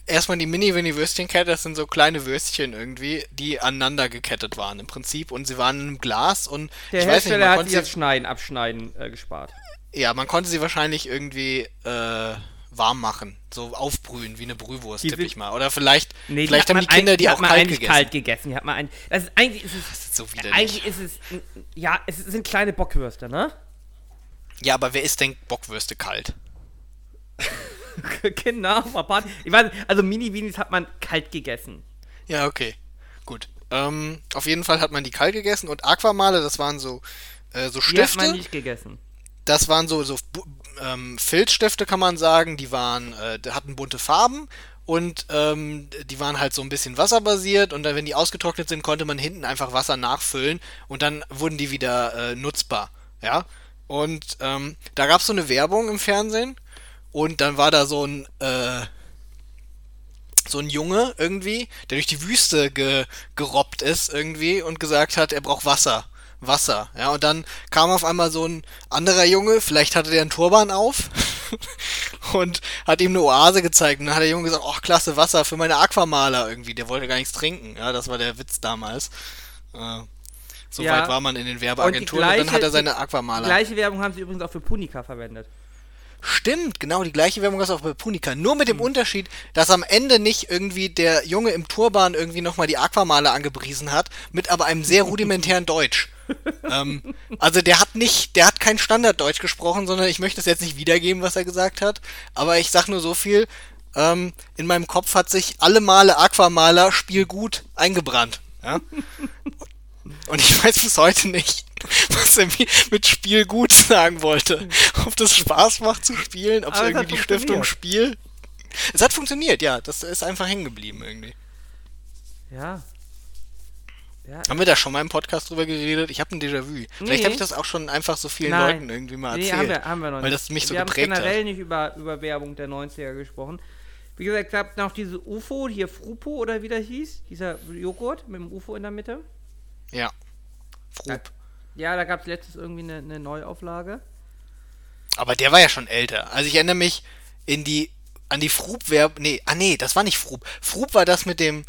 erstmal die Mini-Winnie-Würstchenkette, das sind so kleine Würstchen irgendwie, die aneinander gekettet waren im Prinzip und sie waren in einem Glas und Der ich weiß nicht, Hersteller man hat das sie, Schneiden, Abschneiden äh, gespart. ja, man konnte sie wahrscheinlich irgendwie äh, warm machen, so aufbrühen wie eine Brühwurst, Die tippe ich mal. Oder vielleicht, Nee, vielleicht hat haben die Kinder die hat auch kalt gegessen. kalt gegessen. Die hat man ein, das ist eigentlich ist es, Das ist so widerlich. eigentlich ist es, ja, es sind kleine Bockwürste, ne? Ja, aber wer isst denn Bockwürste kalt? Der Party. Ich weiß, also Mini-Winis hat man kalt gegessen. Ja, okay. Gut. Ähm, auf jeden Fall hat man die kalt gegessen und Aquamale, das waren so, äh, so Die hat man Stifte. nicht gegessen. Das waren so, so ähm, Filzstifte, kann man sagen. Die waren, äh, hatten bunte Farben und ähm, die waren halt so ein bisschen wasserbasiert und dann, wenn die ausgetrocknet sind, konnte man hinten einfach Wasser nachfüllen und dann wurden die wieder äh, nutzbar. Ja. Und ähm, da gab es so eine Werbung im Fernsehen und dann war da so ein äh, so ein Junge irgendwie, der durch die Wüste ge gerobbt ist irgendwie und gesagt hat, er braucht Wasser. Wasser. Ja, und dann kam auf einmal so ein anderer Junge, vielleicht hatte der einen Turban auf und hat ihm eine Oase gezeigt. Und dann hat der Junge gesagt, ach, klasse Wasser für meine Aquamaler irgendwie. Der wollte gar nichts trinken. Ja, das war der Witz damals. Äh, So Ja. weit war man in den Und Werbeagenturen die und, dann hat er gleiche- seine Die Aquamaler. gleiche Werbung haben sie übrigens auch für Punika verwendet. Stimmt, genau, die gleiche Werbung es auch bei Punika. Nur mit dem Unterschied, dass am Ende nicht irgendwie der Junge im Turban irgendwie nochmal die Aquamaler angepriesen hat, mit aber einem sehr rudimentären Deutsch. ähm, also der hat nicht, der hat kein Standarddeutsch gesprochen, sondern ich möchte es jetzt nicht wiedergeben, was er gesagt hat, aber ich sag nur so viel, ähm, in meinem Kopf hat sich alle Male Aquamaler Spiel gut eingebrannt. Ja? Und ich weiß bis heute nicht, was er mi- mit Spiel gut sagen wollte. Ob das Spaß macht zu spielen, ob es irgendwie die Stiftung. Spiel. Es hat funktioniert, ja. Das ist einfach hängen geblieben irgendwie. Ja. Ja, Haben wir da schon mal im Podcast drüber geredet? Ich habe ein Déjà-vu. Vielleicht Nee. habe ich das auch schon einfach so vielen Nein. Leuten irgendwie mal nee, erzählt. haben wir, haben wir noch weil nicht. das mich so wir geprägt haben generell hat. nicht über, über Werbung der 90er gesprochen. Wie gesagt, es gab noch diese UFO, hier Frupo oder wie der hieß, dieser Joghurt mit dem UFO in der Mitte. Ja. Frub. Ja, da gab es letztens irgendwie eine, eine Neuauflage. Aber der war ja schon älter. Also ich erinnere mich in die an die Frub-Werbung. Nee, ah nee, das war nicht Frub. Frub war das mit dem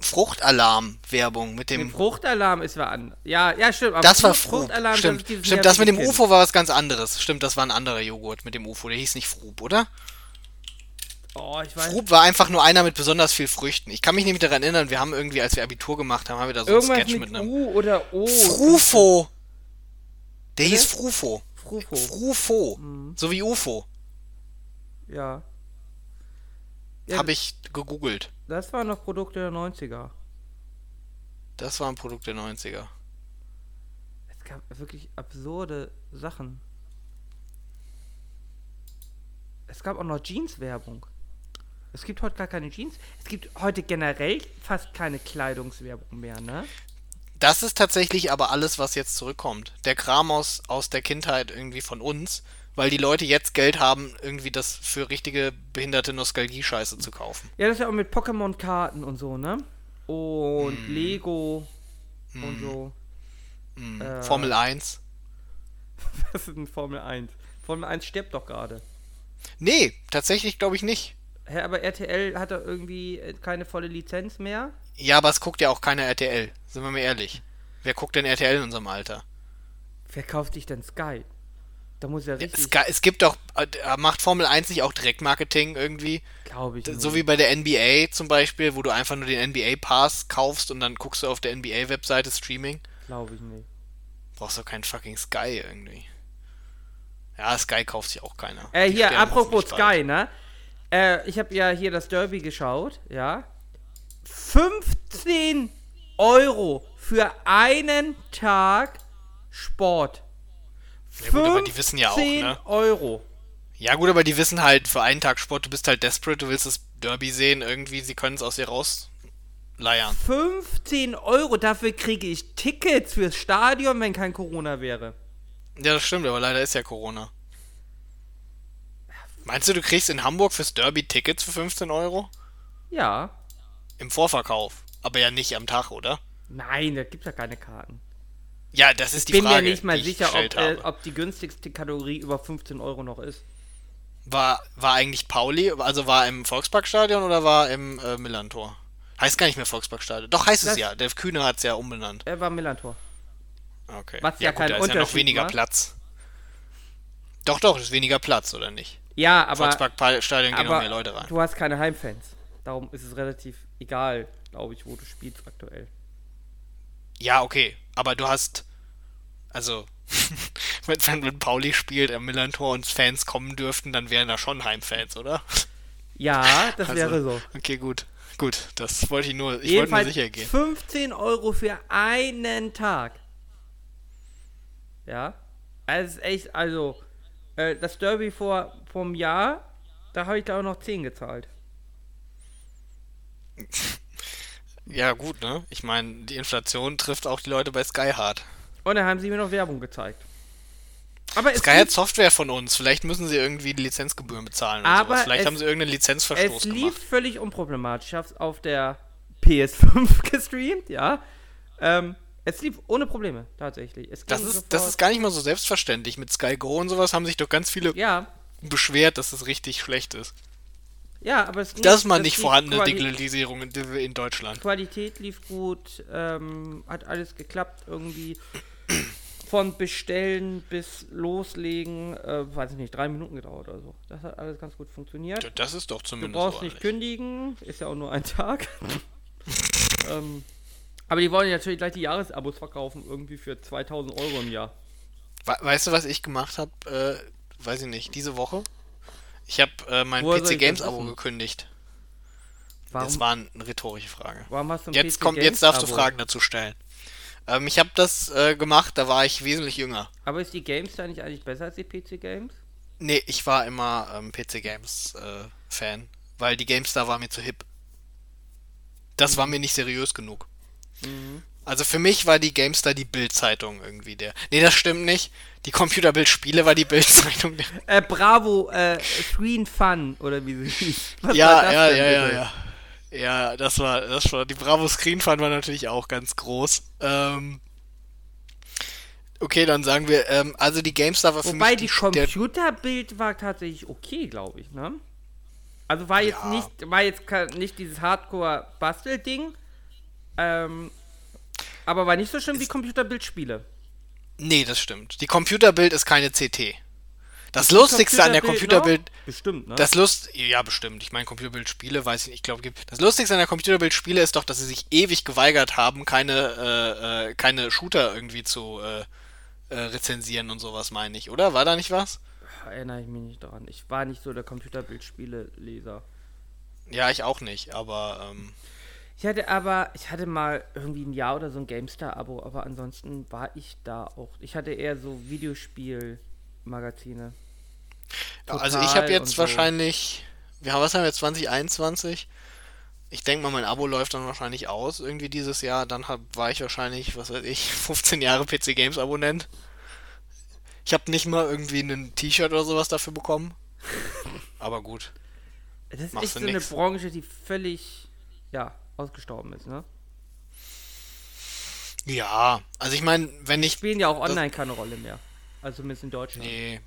Fruchtalarm-Werbung, mit dem Fruchtalarm ist wir an. Ja, ja, stimmt. aber Das war Frub. Fruchtalarm, Stimmt, stimmt das mit dem UFO war was ganz anderes. Stimmt, das war ein anderer Joghurt mit dem UFO. Der hieß nicht Frub, oder? Oh, ich weiß. Frub war einfach nur einer mit besonders viel Früchten. Ich kann mich nicht daran erinnern, wir haben irgendwie, als wir Abitur gemacht haben, haben wir da so einen Irgendwas Sketch mit, mit einem. U oder O. Frufo! Der hieß Frufo. Frufo. Frufo. Mhm. So wie UFO. Ja. ja Habe ich gegoogelt. Das waren noch Produkte der 90er. Das war ein Produkt der 90er. Es gab wirklich absurde Sachen. Es gab auch noch Jeans-Werbung. Es gibt heute gar keine Jeans. Es gibt heute generell fast keine Kleidungswerbung mehr, ne? Das ist tatsächlich aber alles, was jetzt zurückkommt. Der Kram aus, aus der Kindheit irgendwie von uns, weil die Leute jetzt Geld haben, irgendwie das für richtige behinderte Nostalgie-Scheiße zu kaufen. Ja, das ist ja auch mit Pokémon-Karten und so, ne? Und Hm. Lego und so. Hm. Äh. Formel 1. Das ist ein Formel 1. Formel 1 stirbt doch gerade. Nee, tatsächlich glaube ich nicht. Hä, aber RTL hat doch irgendwie äh, keine volle Lizenz mehr. Ja, aber es guckt ja auch keiner RTL. Sind wir mal ehrlich. Wer guckt denn RTL in unserem Alter? Wer kauft dich denn Sky? Da muss ja richtig, Es, ga- es gibt doch, äh, macht Formel 1 nicht auch Direktmarketing irgendwie? glaube ich. So nicht. wie bei der NBA zum Beispiel, wo du einfach nur den NBA-Pass kaufst und dann guckst du auf der NBA-Webseite Streaming. Glaube ich nicht. Brauchst du kein fucking Sky irgendwie. Ja, Sky kauft sich auch keiner. Äh, Die hier, apropos. Sky, ne? Äh, ich habe ja hier das Derby geschaut, ja. 15 Euro für einen Tag Sport. Ja gut, aber die wissen ja auch, 15 ne? Euro. Ja gut, aber die wissen halt, für einen Tag Sport, du bist halt desperate, du willst das Derby sehen, irgendwie, sie können es aus dir rausleiern. 15 Euro, dafür kriege ich Tickets fürs Stadion, wenn kein Corona wäre. Ja, das stimmt, aber leider ist ja Corona. Meinst du, du kriegst in Hamburg fürs Derby Tickets für 15 Euro? Ja. Im Vorverkauf. Aber ja nicht am Tag, oder? Nein, da gibt ja keine Karten. Ja, das ist Ich die bin Frage. mir nicht mal ich sicher, ob, äh, ob die günstigste Kategorie über 15 Euro noch ist. War, war eigentlich Pauli, also war im Volksparkstadion oder war im äh, Millantor? Heißt gar nicht mehr Volksparkstadion. Doch, heißt es Das- ja. Der Kühne hat es ja umbenannt. Er war Millantor. Okay. Was ja gut, kein da ist ja noch weniger war. Platz. Doch, doch, ist weniger Platz, oder nicht? Ja, aber, Volksparkstadion gehen noch aber mehr Leute rein. du hast keine Heimfans. Darum ist es relativ egal, glaube ich, wo du spielst aktuell. Ja, okay. Aber du hast. Also, wenn, wenn, Pauli spielt am Millantor und Fans kommen dürften, dann wären da schon Heimfans, oder? Ja, das Also, wäre so. Okay, gut. Gut, das wollte ich nur. Ich wollte nur Jedenfalls sicher gehen. 15 Euro für einen Tag. Ja. Also, es ist echt, also, äh, das Derby vor vom Jahr, da habe ich da auch noch 10 gezahlt. Ja, gut, ne? Ich meine, die Inflation trifft auch die Leute bei Sky hart. Und dann haben sie mir noch Werbung gezeigt. Aber es Sky hat lief, Software von uns. Vielleicht müssen sie irgendwie die Lizenzgebühren bezahlen oder Aber sowas. Vielleicht es- haben sie irgendeinen es Lizenzverstoß lief gemacht. völlig unproblematisch. Ich habe es auf der PS5 gestreamt, ja. Ähm, es lief ohne Probleme, tatsächlich. Das ist, das ist gar nicht mal so selbstverständlich. Mit Sky Go und sowas haben sich doch ganz viele Ja, beschwert, dass das richtig schlecht ist. Ja, aber es Das ist mal es nicht lief vorhandene Quali- Digitalisierung in, in Deutschland. Qualität lief gut, ähm, hat alles geklappt irgendwie. Von Bestellen bis Loslegen, äh, weiß ich nicht, drei Minuten gedauert oder so. Das hat alles ganz gut funktioniert. Ja, Das ist doch Du zumindest brauchst nicht ordentlich. kündigen, ist ja auch nur ein Tag. ähm, aber die wollen natürlich gleich die Jahresabos verkaufen, irgendwie für 2000 Euro im Jahr. We weißt du, was ich gemacht habe? Äh, weiß ich nicht. Diese Woche? Ich habe äh, mein Woher PC Games Abo gekündigt. Warum, Das war eine rhetorische Frage. warum hast du ein Jetzt PC kommt, Games jetzt darfst du? Fragen dazu stellen. Ähm, ich habe das äh, gemacht, da war ich wesentlich jünger. Aber ist die GameStar nicht eigentlich besser als die PC Games? Nee, ich war immer ähm, PC Games äh, Fan, weil die GameStar war mir zu hip. Das war mir nicht seriös genug. Mhm. Also für mich war die GameStar die Bild-Zeitung irgendwie der. Nee, das stimmt nicht. Die Computerbild-Spiele war die Bild-Zeitung der. Äh, Bravo, äh, Screen Fun, oder wie sie hieß. Ja, ja, ja, ja, ja. Ja, das war, das war, die Bravo Screen Fun war natürlich auch ganz groß. Ähm, okay, dann sagen wir, ähm, also die GameStar war für Wobei mich die die, der, Computerbild war tatsächlich okay, glaube ich, ne? Also war jetzt Ja. nicht, war jetzt nicht dieses Hardcore-Bastel-Ding, ähm, aber war nicht so schlimm wie Computerbildspiele. Nee, das stimmt. Die Computerbild ist keine CT. Das Lustigste an der Computerbild, noch? Bestimmt, ne? das Lust, ja bestimmt. Ich meine Computerbild-Spiele, weiß ich nicht, ich glaube, gibt. Das Lustigste an der Computerbild-Spiele ist doch, dass sie sich ewig geweigert haben, keine, äh, äh, keine Shooter irgendwie zu äh, äh, rezensieren und sowas, meine ich, oder? War da nicht was? Erinnere ich mich nicht dran. Ich war nicht so der Computerbildspiele-Leser. Ja, ich auch nicht, aber ähm, Ich hatte aber, ich hatte mal irgendwie ein Jahr oder so ein GameStar-Abo, aber ansonsten war ich da auch. Ich hatte eher so Videospiel-Magazine. Ja, also ich habe jetzt so. wahrscheinlich, wir haben was haben wir jetzt 2021? Ich denke mal, mein Abo läuft dann wahrscheinlich aus irgendwie dieses Jahr. Dann hab, war ich wahrscheinlich, was weiß ich, 15 Jahre PC Games Abonnent. Ich habe nicht mal irgendwie ein T-Shirt oder sowas dafür bekommen. Aber gut. Das ist echt so eine nix. Branche, die völlig, ja, ausgestorben ist, ne? Ja, also ich meine, wenn ich Spielen ja auch online keine Rolle mehr. Also zumindest in Deutschland. nee,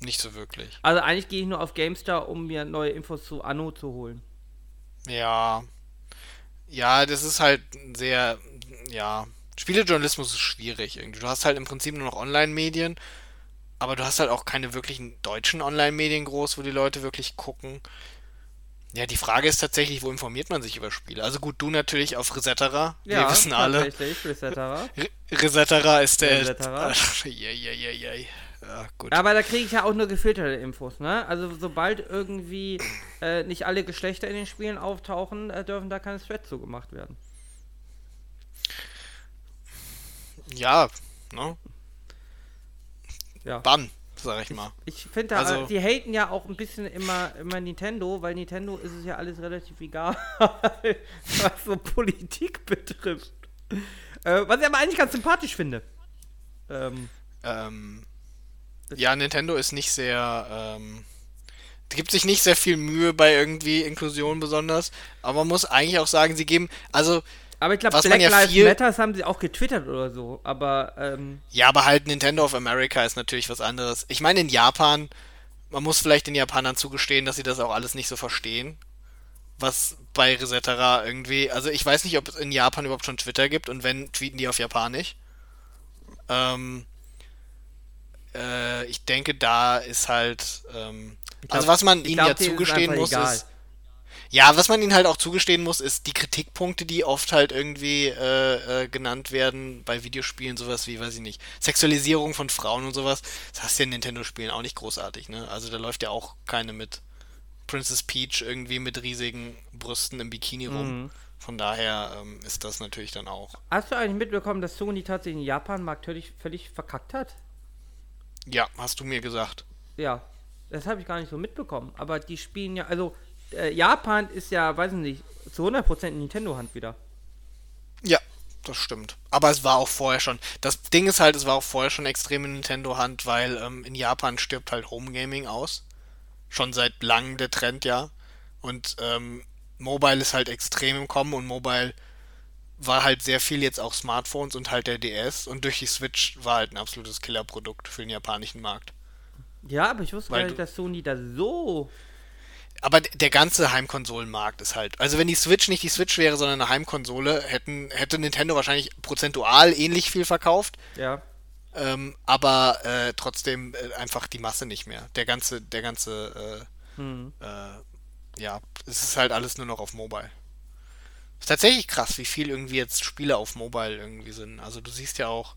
nicht so wirklich. Also eigentlich gehe ich nur auf GameStar, um mir neue Infos zu Anno zu holen. Ja. Ja, das ist halt sehr, ja. Spielejournalismus ist schwierig irgendwie. Du hast halt im Prinzip nur noch Online-Medien, aber du hast halt auch keine wirklichen deutschen Online-Medien groß, wo die Leute wirklich gucken. Ja, die Frage ist tatsächlich, wo informiert man sich über Spiele? Also gut, du natürlich auf Resetera. Wir wissen alle. tatsächlich, Resetera. Re Resetera ist der. Resetera. Jei. Ja, gut. Aber da kriege ich ja auch nur gefilterte Infos, ne? Also sobald irgendwie äh, nicht alle Geschlechter in den Spielen auftauchen, äh, dürfen da keine Threads zugemacht werden. Ja, ne? Ja. Bann, sag ich mal. Ich finde, da, Also- die haten ja auch ein bisschen immer, immer Nintendo, weil Nintendo ist es ja alles relativ egal, was so Politik betrifft. Äh, was ich aber eigentlich ganz sympathisch finde. Ähm, Ähm, ja, Nintendo ist nicht sehr, ähm, gibt sich nicht sehr viel Mühe bei irgendwie Inklusion besonders, aber man muss eigentlich auch sagen, sie geben, also, aber ich glaube, Black ja Lives Matters haben sie auch getwittert oder so. Aber ähm, ja, aber halt Nintendo of America ist natürlich was anderes. Ich meine, in Japan, man muss vielleicht den Japanern zugestehen, dass sie das auch alles nicht so verstehen, was bei Resetera irgendwie, also ich weiß nicht, ob es in Japan überhaupt schon Twitter gibt und wenn, tweeten die auf Japanisch. Ähm, äh, ich denke, da ist halt, ähm, ich glaub- also was man ihnen glaub, ja zugestehen muss, egal. ist, ja, was man ihnen halt auch zugestehen muss, ist die Kritikpunkte, die oft halt irgendwie äh, äh, genannt werden bei Videospielen, sowas wie, weiß ich nicht, Sexualisierung von Frauen und sowas. Das hast du ja in Nintendo-Spielen auch nicht großartig, ne? Also da läuft ja auch keine mit Princess Peach irgendwie mit riesigen Brüsten im Bikini rum. Mhm. Von daher ähm, ist das natürlich dann auch. Hast du eigentlich mitbekommen, dass Sony tatsächlich den Japan-Markt völlig, völlig verkackt hat? Ja, hast du mir gesagt. Ja, das habe ich gar nicht so mitbekommen. Aber die spielen ja, also äh, Japan ist ja, weiß ich nicht, zu 100% in Nintendo-Hand wieder. Ja, das stimmt. Aber es war auch vorher schon. Das Ding ist halt, es war auch vorher schon extrem in Nintendo-Hand, weil ähm, in Japan stirbt halt Home Gaming aus. Schon seit langem der Trend, ja. Und ähm, Mobile ist halt extrem im Kommen und Mobile war halt sehr viel jetzt auch Smartphones und halt der DS und durch die Switch war halt ein absolutes Killerprodukt für den japanischen Markt. Ja, aber ich wusste Weil gar nicht, dass Sony da so. Aber der ganze Heimkonsolenmarkt ist halt. Also wenn die Switch nicht die Switch wäre, sondern eine Heimkonsole, hätten, hätte Nintendo wahrscheinlich prozentual ähnlich viel verkauft. Ja. Ähm, aber äh, trotzdem äh, einfach die Masse nicht mehr. Der ganze, der ganze, äh, hm. äh, ja, es ist halt alles nur noch auf Mobile. Ist tatsächlich krass, wie viel irgendwie jetzt Spiele auf Mobile irgendwie sind. Also du siehst ja auch.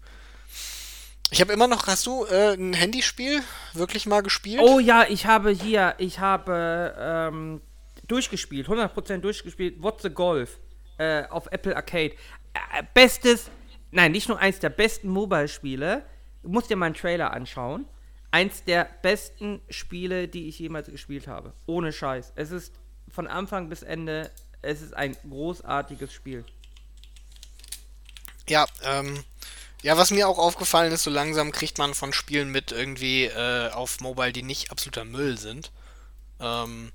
Ich habe immer noch, hast du äh, ein Handyspiel wirklich mal gespielt? Oh ja, ich habe hier, ich habe ähm, durchgespielt, 100% durchgespielt, What's the Golf äh, auf Apple Arcade. Äh, bestes, nein, nicht nur eins der besten Mobile-Spiele. Du musst dir mal einen Trailer anschauen. Eins der besten Spiele, die ich jemals gespielt habe. Ohne Scheiß. Es ist von Anfang bis Ende es ist ein großartiges Spiel. Ja, ähm, ja, was mir auch aufgefallen ist, so langsam kriegt man von Spielen mit irgendwie äh, auf Mobile, die nicht absoluter Müll sind. Ähm,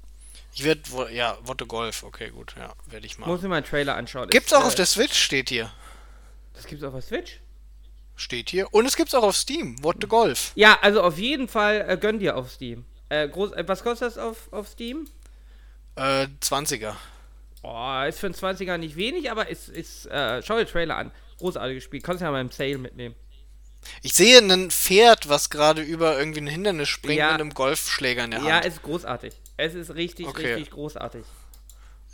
ich werde, ja, What Golf, okay, gut, ja, werde ich mal. Muss mir mal einen Trailer anschauen. Gibt's auch äh, auf der Switch, steht hier. Das gibt's auch auf der Switch? Steht hier. Und es gibt's auch auf Steam, What the Golf. Ja, also auf jeden Fall äh, gönn dir auf Steam. Äh, groß, äh, was kostet das auf, auf Steam? Äh, 20er. Oh, ist für einen 20er nicht wenig, aber ist, ist äh, schau dir Trailer an. Großartiges Spiel. Kannst du ja mal im Sale mitnehmen. Ich sehe ein Pferd, was gerade über irgendwie ein Hindernis springt ja. mit einem Golfschläger in der Hand. Ja, es ist großartig. Es ist richtig, okay. richtig großartig.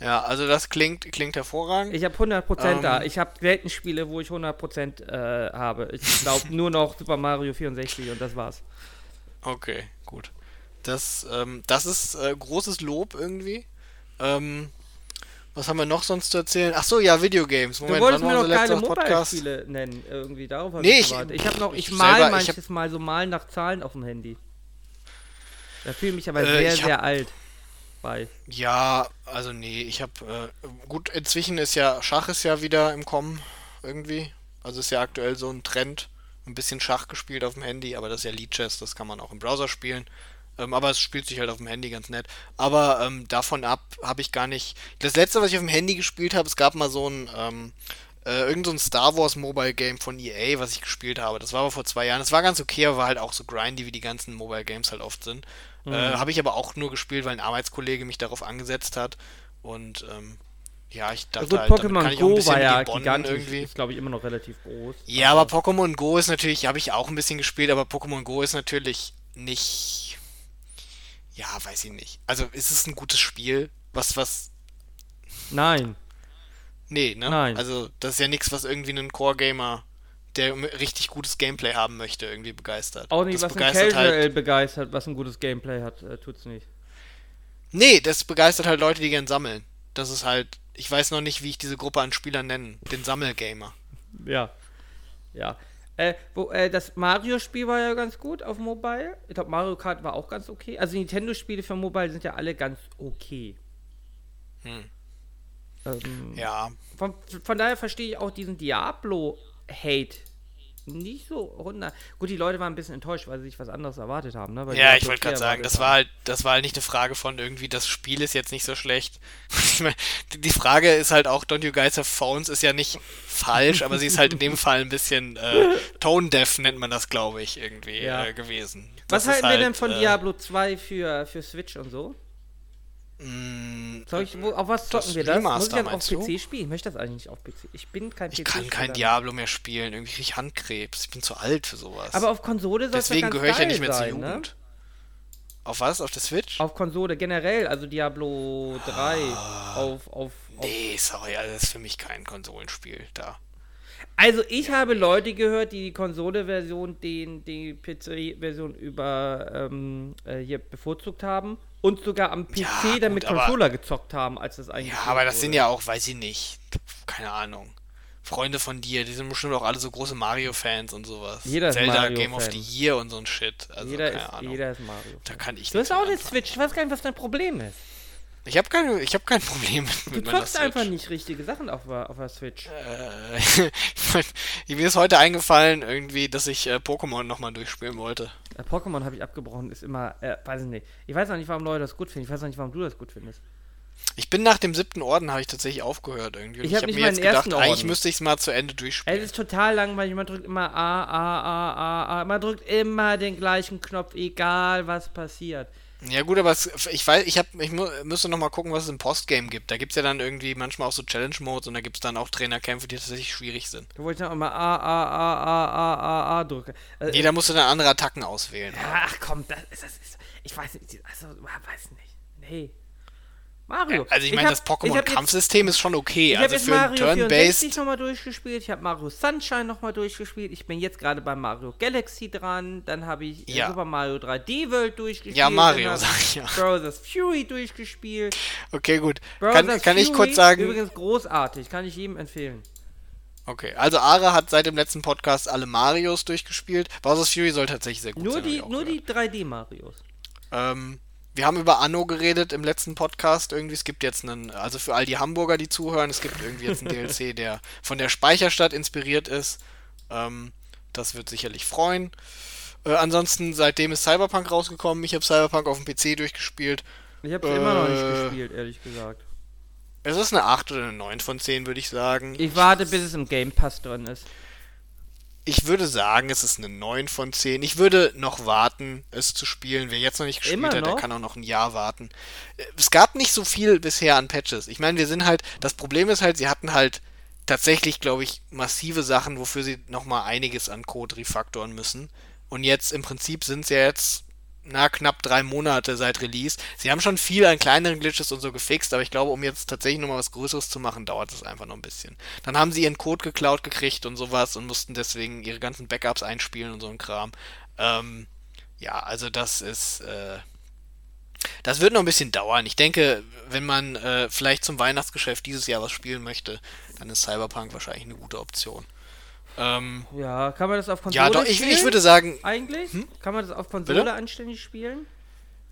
Ja, also das klingt, klingt hervorragend. Ich habe 100% ähm, da. Ich habe selten Spiele, wo ich 100% äh, habe. Ich glaube nur noch Super Mario 64 und das war's. Okay, gut. Das, ähm, das ist äh, großes Lob irgendwie. Ähm, was haben wir noch sonst zu erzählen? Ach so, ja, Videogames. Moment, du wolltest mir noch keine Mobile-Spiele nennen, irgendwie. Darauf habe nee, ich gewartet. Ich habe noch, ich, ich mal selber, manches ich hab, Mal so malen nach Zahlen auf dem Handy. Da fühle ich mich aber äh, sehr, sehr hab, alt bei. Ja, also nee, ich habe, äh, gut, inzwischen ist ja, Schach ist ja wieder im Kommen, irgendwie. Also ist ja aktuell so ein Trend. Ein bisschen Schach gespielt auf dem Handy, aber das ist ja Lead Chess, das kann man auch im Browser spielen. Ähm, aber es spielt sich halt auf dem Handy ganz nett. Aber ähm, davon ab habe ich gar nicht. Das letzte, was ich auf dem Handy gespielt habe, es gab mal so ein. Ähm, äh, irgend so ein Star Wars Mobile Game von EA, was ich gespielt habe. Das war aber vor zwei Jahren. Das war ganz okay, aber war halt auch so grindy, wie die ganzen Mobile Games halt oft sind. Mhm. Äh, habe ich aber auch nur gespielt, weil ein Arbeitskollege mich darauf angesetzt hat. Und ähm, ja, ich dachte also halt, Pokémon Go war ja gigantisch, irgendwie. ist glaube ich immer noch relativ groß. Ja, aber Pokémon Go ist natürlich, habe ich auch ein bisschen gespielt, aber Pokémon Go ist natürlich nicht ja, weiß ich nicht. Also ist es ein gutes Spiel? Was, was. Nein. Nee, ne? Nein. Also, das ist ja nichts, was irgendwie einen Core-Gamer, der richtig gutes Gameplay haben möchte, irgendwie begeistert. Auch nicht, das was begeistert ein Casual halt, begeistert, was ein gutes Gameplay hat, äh, tut's nicht. Nee, das begeistert halt Leute, die gern sammeln. Das ist halt. Ich weiß noch nicht, wie ich diese Gruppe an Spielern nenne. Den Sammelgamer. Ja. Ja. Äh, wo, äh, das Mario-Spiel war ja ganz gut auf Mobile. Ich glaube, Mario Kart war auch ganz okay. Also Nintendo-Spiele für Mobile sind ja alle ganz okay. Hm. Ähm, ja. Von, von daher verstehe ich auch diesen Diablo-Hate nicht so 100. Gut, die Leute waren ein bisschen enttäuscht, weil sie sich was anderes erwartet haben. Ne? ja, ich wollte gerade sagen, das war halt, das war halt nicht eine Frage von irgendwie, das Spiel ist jetzt nicht so schlecht. die Frage ist halt auch, Don't You Guys Have Phones ist ja nicht falsch, aber sie ist halt in dem Fall ein bisschen äh, tone deaf nennt man das, glaube ich, irgendwie ja. äh, gewesen. Das was halten halt, wir denn von äh, Diablo 2 für, für Switch und so? Mm, Soll ich, wo, auf was zocken wir das? Muss ich das auf PC spielen? Ich möchte das eigentlich nicht auf PC. Ich bin kein PC. Ich kann kein Diablo mehr spielen. Irgendwie kriege ich Handkrebs. Ich bin zu alt für sowas. Aber auf Konsole soll Deswegen gehöre ich ja nicht mehr sein, zur Jugend. Ne? Auf was? Auf der Switch? Auf Konsole generell, also Diablo 3. Ah, auf, auf, auf. Nee, sorry, also das ist für mich kein Konsolenspiel da. Also ich habe Leute gehört, die die Konsole-Version, den, die PC-Version über ähm, äh, hier bevorzugt haben und sogar am PC ja, dann mit Controller aber, gezockt haben, als das eigentlich. Ja, aber das wurde. sind ja auch, weiß ich nicht, keine Ahnung. Freunde von dir, die sind bestimmt auch alle so große Mario-Fans und sowas. Jeder ist Zelda Mario Game of the Year und so ein Shit. Also, jeder, ist, Ahnung. jeder ist Mario. Da kann ich Du hast auch eine Switch, ich weiß gar nicht, was dein Problem ist. Ich habe kein, hab kein Problem mit, mit Du zockst einfach nicht richtige Sachen auf, auf der Switch. Äh, mir ist heute eingefallen, irgendwie, dass ich äh, Pokémon nochmal durchspielen wollte. Äh, Pokémon habe ich abgebrochen, ist immer, äh, weiß ich nicht. Ich weiß auch nicht, warum Leute das gut finden. Ich weiß auch nicht, warum du das gut findest. Ich bin nach dem siebten Orden, habe ich tatsächlich aufgehört irgendwie. Und ich habe hab mir jetzt gedacht, eigentlich müsste ich es mal zu Ende durchspielen. Es ist total langweilig. Man drückt immer A, A, A, A, A. Man drückt immer den gleichen Knopf, egal was passiert. Ja gut, aber es, ich weiß, ich, hab, ich mu müsste noch mal gucken, was es im Postgame gibt. Da gibt es ja dann irgendwie manchmal auch so Challenge-Modes und da gibt es dann auch Trainerkämpfe, die tatsächlich schwierig sind. Da wollte ich auch mal A, A, A, A, A, A, A drücken. Also, nee, da musst du dann andere Attacken auswählen. Ach komm, das, das ist, ich weiß nicht, also, weiß nicht. Nee. Mario. Also ich meine, das Pokémon-Kampfsystem ist schon okay. Ich also für Mario Turn-Based nochmal durchgespielt, ich habe Mario Sunshine nochmal durchgespielt, ich bin jetzt gerade bei Mario Galaxy dran, dann habe ich ja. Super Mario 3D World durchgespielt. Ja, Mario, sag ich ja. Brothers Fury durchgespielt. Okay, gut. Brothers kann, kann ich kurz sagen... Übrigens großartig, kann ich jedem empfehlen. Okay, also Ara hat seit dem letzten Podcast alle Marios durchgespielt. Bowser's Fury soll tatsächlich sehr gut nur sein. Die, nur die 3D-Marios. Ähm, wir haben über Anno geredet im letzten Podcast. Irgendwie, es gibt jetzt einen, also für all die Hamburger, die zuhören, es gibt irgendwie jetzt einen DLC, der von der Speicherstadt inspiriert ist. Ähm, das wird sicherlich freuen. Äh, ansonsten, seitdem ist Cyberpunk rausgekommen. Ich habe Cyberpunk auf dem PC durchgespielt. Ich habe es äh, immer noch nicht äh, gespielt, ehrlich gesagt. Es ist eine 8 oder eine 9 von 10, würde ich sagen. Ich warte, bis es im Game Pass drin ist ich würde sagen, es ist eine 9 von 10. Ich würde noch warten, es zu spielen. Wer jetzt noch nicht gespielt Immer hat, noch? der kann auch noch ein Jahr warten. Es gab nicht so viel bisher an Patches. Ich meine, wir sind halt, das Problem ist halt, sie hatten halt tatsächlich, glaube ich, massive Sachen, wofür sie nochmal einiges an Code refaktoren müssen. Und jetzt im Prinzip sind es ja jetzt na, knapp drei Monate seit Release. Sie haben schon viel an kleineren Glitches und so gefixt, aber ich glaube, um jetzt tatsächlich nochmal was Größeres zu machen, dauert es einfach noch ein bisschen. Dann haben sie ihren Code geklaut gekriegt und sowas und mussten deswegen ihre ganzen Backups einspielen und so ein Kram. Ähm, ja, also das ist, äh, das wird noch ein bisschen dauern. Ich denke, wenn man äh, vielleicht zum Weihnachtsgeschäft dieses Jahr was spielen möchte, dann ist Cyberpunk wahrscheinlich eine gute Option. Ähm, ja, kann man das auf Konsole Ja, doch, ich, ich würde sagen. Eigentlich? Hm? Kann man das auf Konsole Bitte? anständig spielen?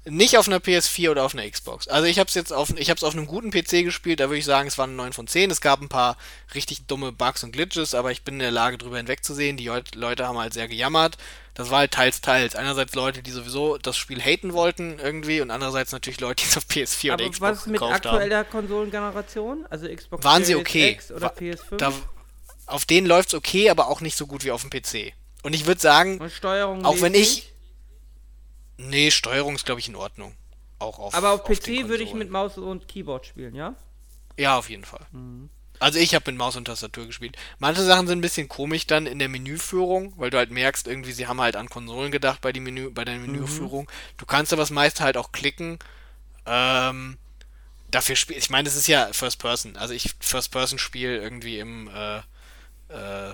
Nicht auf einer PS4 oder auf einer Xbox. Also ich habe es jetzt auf, ich habe auf einem guten PC gespielt, da würde ich sagen, es waren 9 von 10. Es gab ein paar richtig dumme Bugs und Glitches, aber ich bin in der Lage, drüber hinwegzusehen. Die Leute haben halt sehr gejammert. Das war halt teils, teils. Einerseits Leute, die sowieso das Spiel haten wollten irgendwie und andererseits natürlich Leute, die es auf PS4 aber oder Xbox was mit aktueller Konsolengeneration? Also Xbox Waren sie okay. X oder PS5? Da, auf denen läuft es okay, aber auch nicht so gut wie auf dem PC. Und ich würde sagen, auch wenn ich. Nee, Steuerung ist, glaube ich, in Ordnung. Auch auf Aber auf, auf PC würde ich mit Maus und Keyboard spielen, ja? Ja, auf jeden Fall. Mhm. Also ich habe mit Maus und Tastatur gespielt. Manche Sachen sind ein bisschen komisch dann in der Menüführung, weil du halt merkst, irgendwie, sie haben halt an Konsolen gedacht bei, die Menü, bei der mhm. Menüführung. Mhm. Du kannst aber das meiste halt auch klicken. Ähm, dafür spiel ich meine, das ist ja First Person. Also ich First Person spiele irgendwie im äh, äh,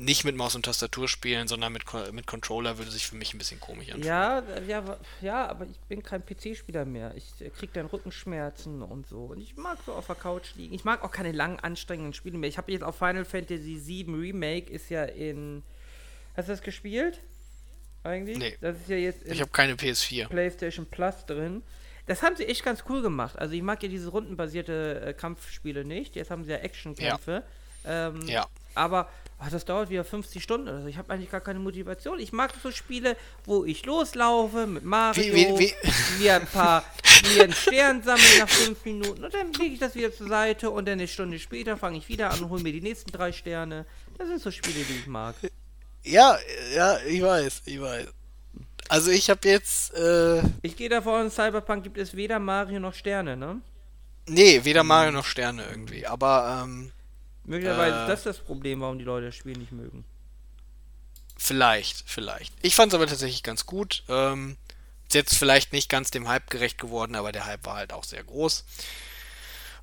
nicht mit Maus und Tastatur spielen, sondern mit, mit Controller würde sich für mich ein bisschen komisch anfühlen. Ja, ja, ja, aber ich bin kein PC-Spieler mehr. Ich äh, kriege dann Rückenschmerzen und so. Und ich mag so auf der Couch liegen. Ich mag auch keine langen, anstrengenden Spiele mehr. Ich habe jetzt auf Final Fantasy VII Remake, ist ja in. Hast du das gespielt? Eigentlich? Nee. Das ist ja jetzt ich habe keine PS4. PlayStation Plus drin. Das haben sie echt ganz cool gemacht. Also ich mag ja diese rundenbasierte äh, Kampfspiele nicht. Jetzt haben sie ja Actionkämpfe. Ja. Ähm, ja. Aber ach, das dauert wieder 50 Stunden oder so. Ich habe eigentlich gar keine Motivation. Ich mag so Spiele, wo ich loslaufe mit Mario, wie, wie, wie? mir ein paar, mir einen Stern sammeln nach 5 Minuten und dann lege ich das wieder zur Seite und dann eine Stunde später fange ich wieder an und hole mir die nächsten drei Sterne. Das sind so Spiele, die ich mag. Ja, ja, ich weiß, ich weiß. Also ich habe jetzt. Äh ich gehe davon, in Cyberpunk gibt es weder Mario noch Sterne, ne? Nee, weder Mario noch Sterne irgendwie. Aber ähm, Möglicherweise äh, ist das das Problem, warum die Leute das Spiel nicht mögen. Vielleicht, vielleicht. Ich fand es aber tatsächlich ganz gut. Ähm, ist jetzt vielleicht nicht ganz dem Hype gerecht geworden, aber der Hype war halt auch sehr groß.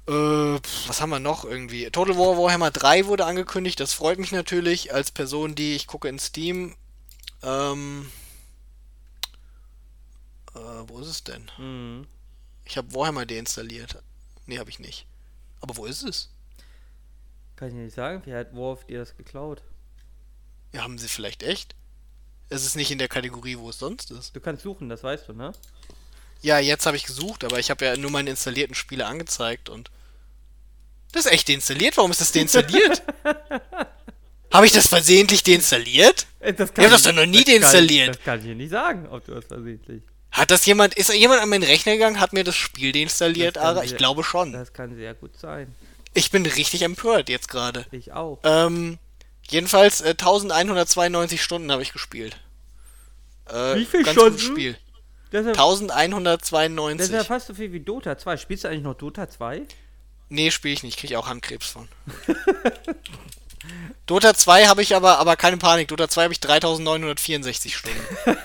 Äh, was haben wir noch irgendwie? Total War Warhammer 3 wurde angekündigt. Das freut mich natürlich als Person, die ich gucke in Steam. Ähm, äh, wo ist es denn? Mhm. Ich habe Warhammer deinstalliert. Nee, habe ich nicht. Aber wo ist es? Kann ich nicht sagen, wie hat Worf dir das geklaut? Ja, haben sie vielleicht echt? Es ist nicht in der Kategorie, wo es sonst ist. Du kannst suchen, das weißt du, ne? Ja, jetzt habe ich gesucht, aber ich habe ja nur meine installierten Spiele angezeigt und. Das ist echt deinstalliert? Warum ist das deinstalliert? habe ich das versehentlich deinstalliert? Äh, das ich habe das doch noch nie das deinstalliert. Kann, das kann ich dir nicht sagen, ob du das versehentlich. Hat das jemand, ist jemand an meinen Rechner gegangen, hat mir das Spiel deinstalliert, Ara? Ich glaube schon. Das kann sehr gut sein. Ich bin richtig empört jetzt gerade. Ich auch. Ähm, jedenfalls äh, 1192 Stunden habe ich gespielt. Äh, Wie viel ganz Stunden? Spiel. Das ist, ja, 1192. das ist ja fast so viel wie Dota 2. Spielst du eigentlich noch Dota 2? Nee, spiele ich nicht, kriege ich auch Handkrebs von. Dota 2 habe ich aber, aber keine Panik. Dota 2 habe ich 3964 Stunden.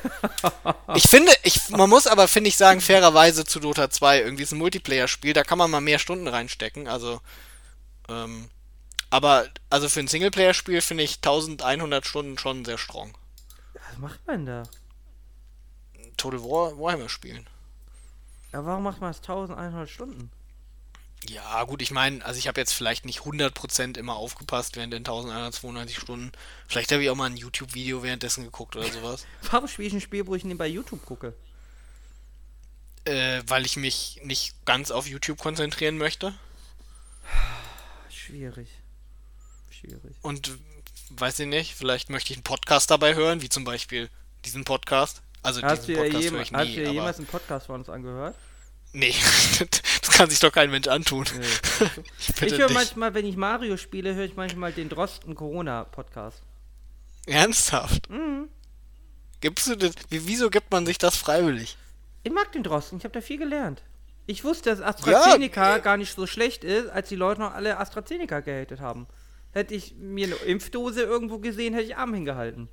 ich finde, ich, man muss aber, finde ich, sagen, fairerweise zu Dota 2, irgendwie ist ein Multiplayer-Spiel, da kann man mal mehr Stunden reinstecken, also, ähm, aber, also für ein Singleplayer-Spiel finde ich 1100 Stunden schon sehr strong. Was macht man da? Total War, Warhammer spielen. Ja, warum macht man das 1100 Stunden? Ja, gut, ich meine, also ich habe jetzt vielleicht nicht 100% immer aufgepasst während den 1192 Stunden. Vielleicht habe ich auch mal ein YouTube-Video währenddessen geguckt oder sowas. Warum spiele ich ein Spiel, wo ich nie bei YouTube gucke? Äh, weil ich mich nicht ganz auf YouTube konzentrieren möchte. Schwierig. Schwierig. Und weiß ich nicht, vielleicht möchte ich einen Podcast dabei hören, wie zum Beispiel diesen Podcast. Also Hast du diesen Podcast jem höre ich hast du nie, dir aber jemals einen Podcast von uns angehört? nee, das kann sich doch kein Mensch antun. Nee. Ich ich höre manchmal, wenn ich Mario spiele, höre ich manchmal den Drosten Corona Podcast. Ernsthaft? Mhm. Gibst du das? Wie, wieso gibt man sich das freiwillig? Ich mag den Drosten, ich habe da viel gelernt. Ich wusste, dass AstraZeneca äh, gar nicht so schlecht ist, als die Leute noch alle AstraZeneca gehatet haben. Hätte ich mir eine Impfdose irgendwo gesehen, hätte ich Arm hingehalten.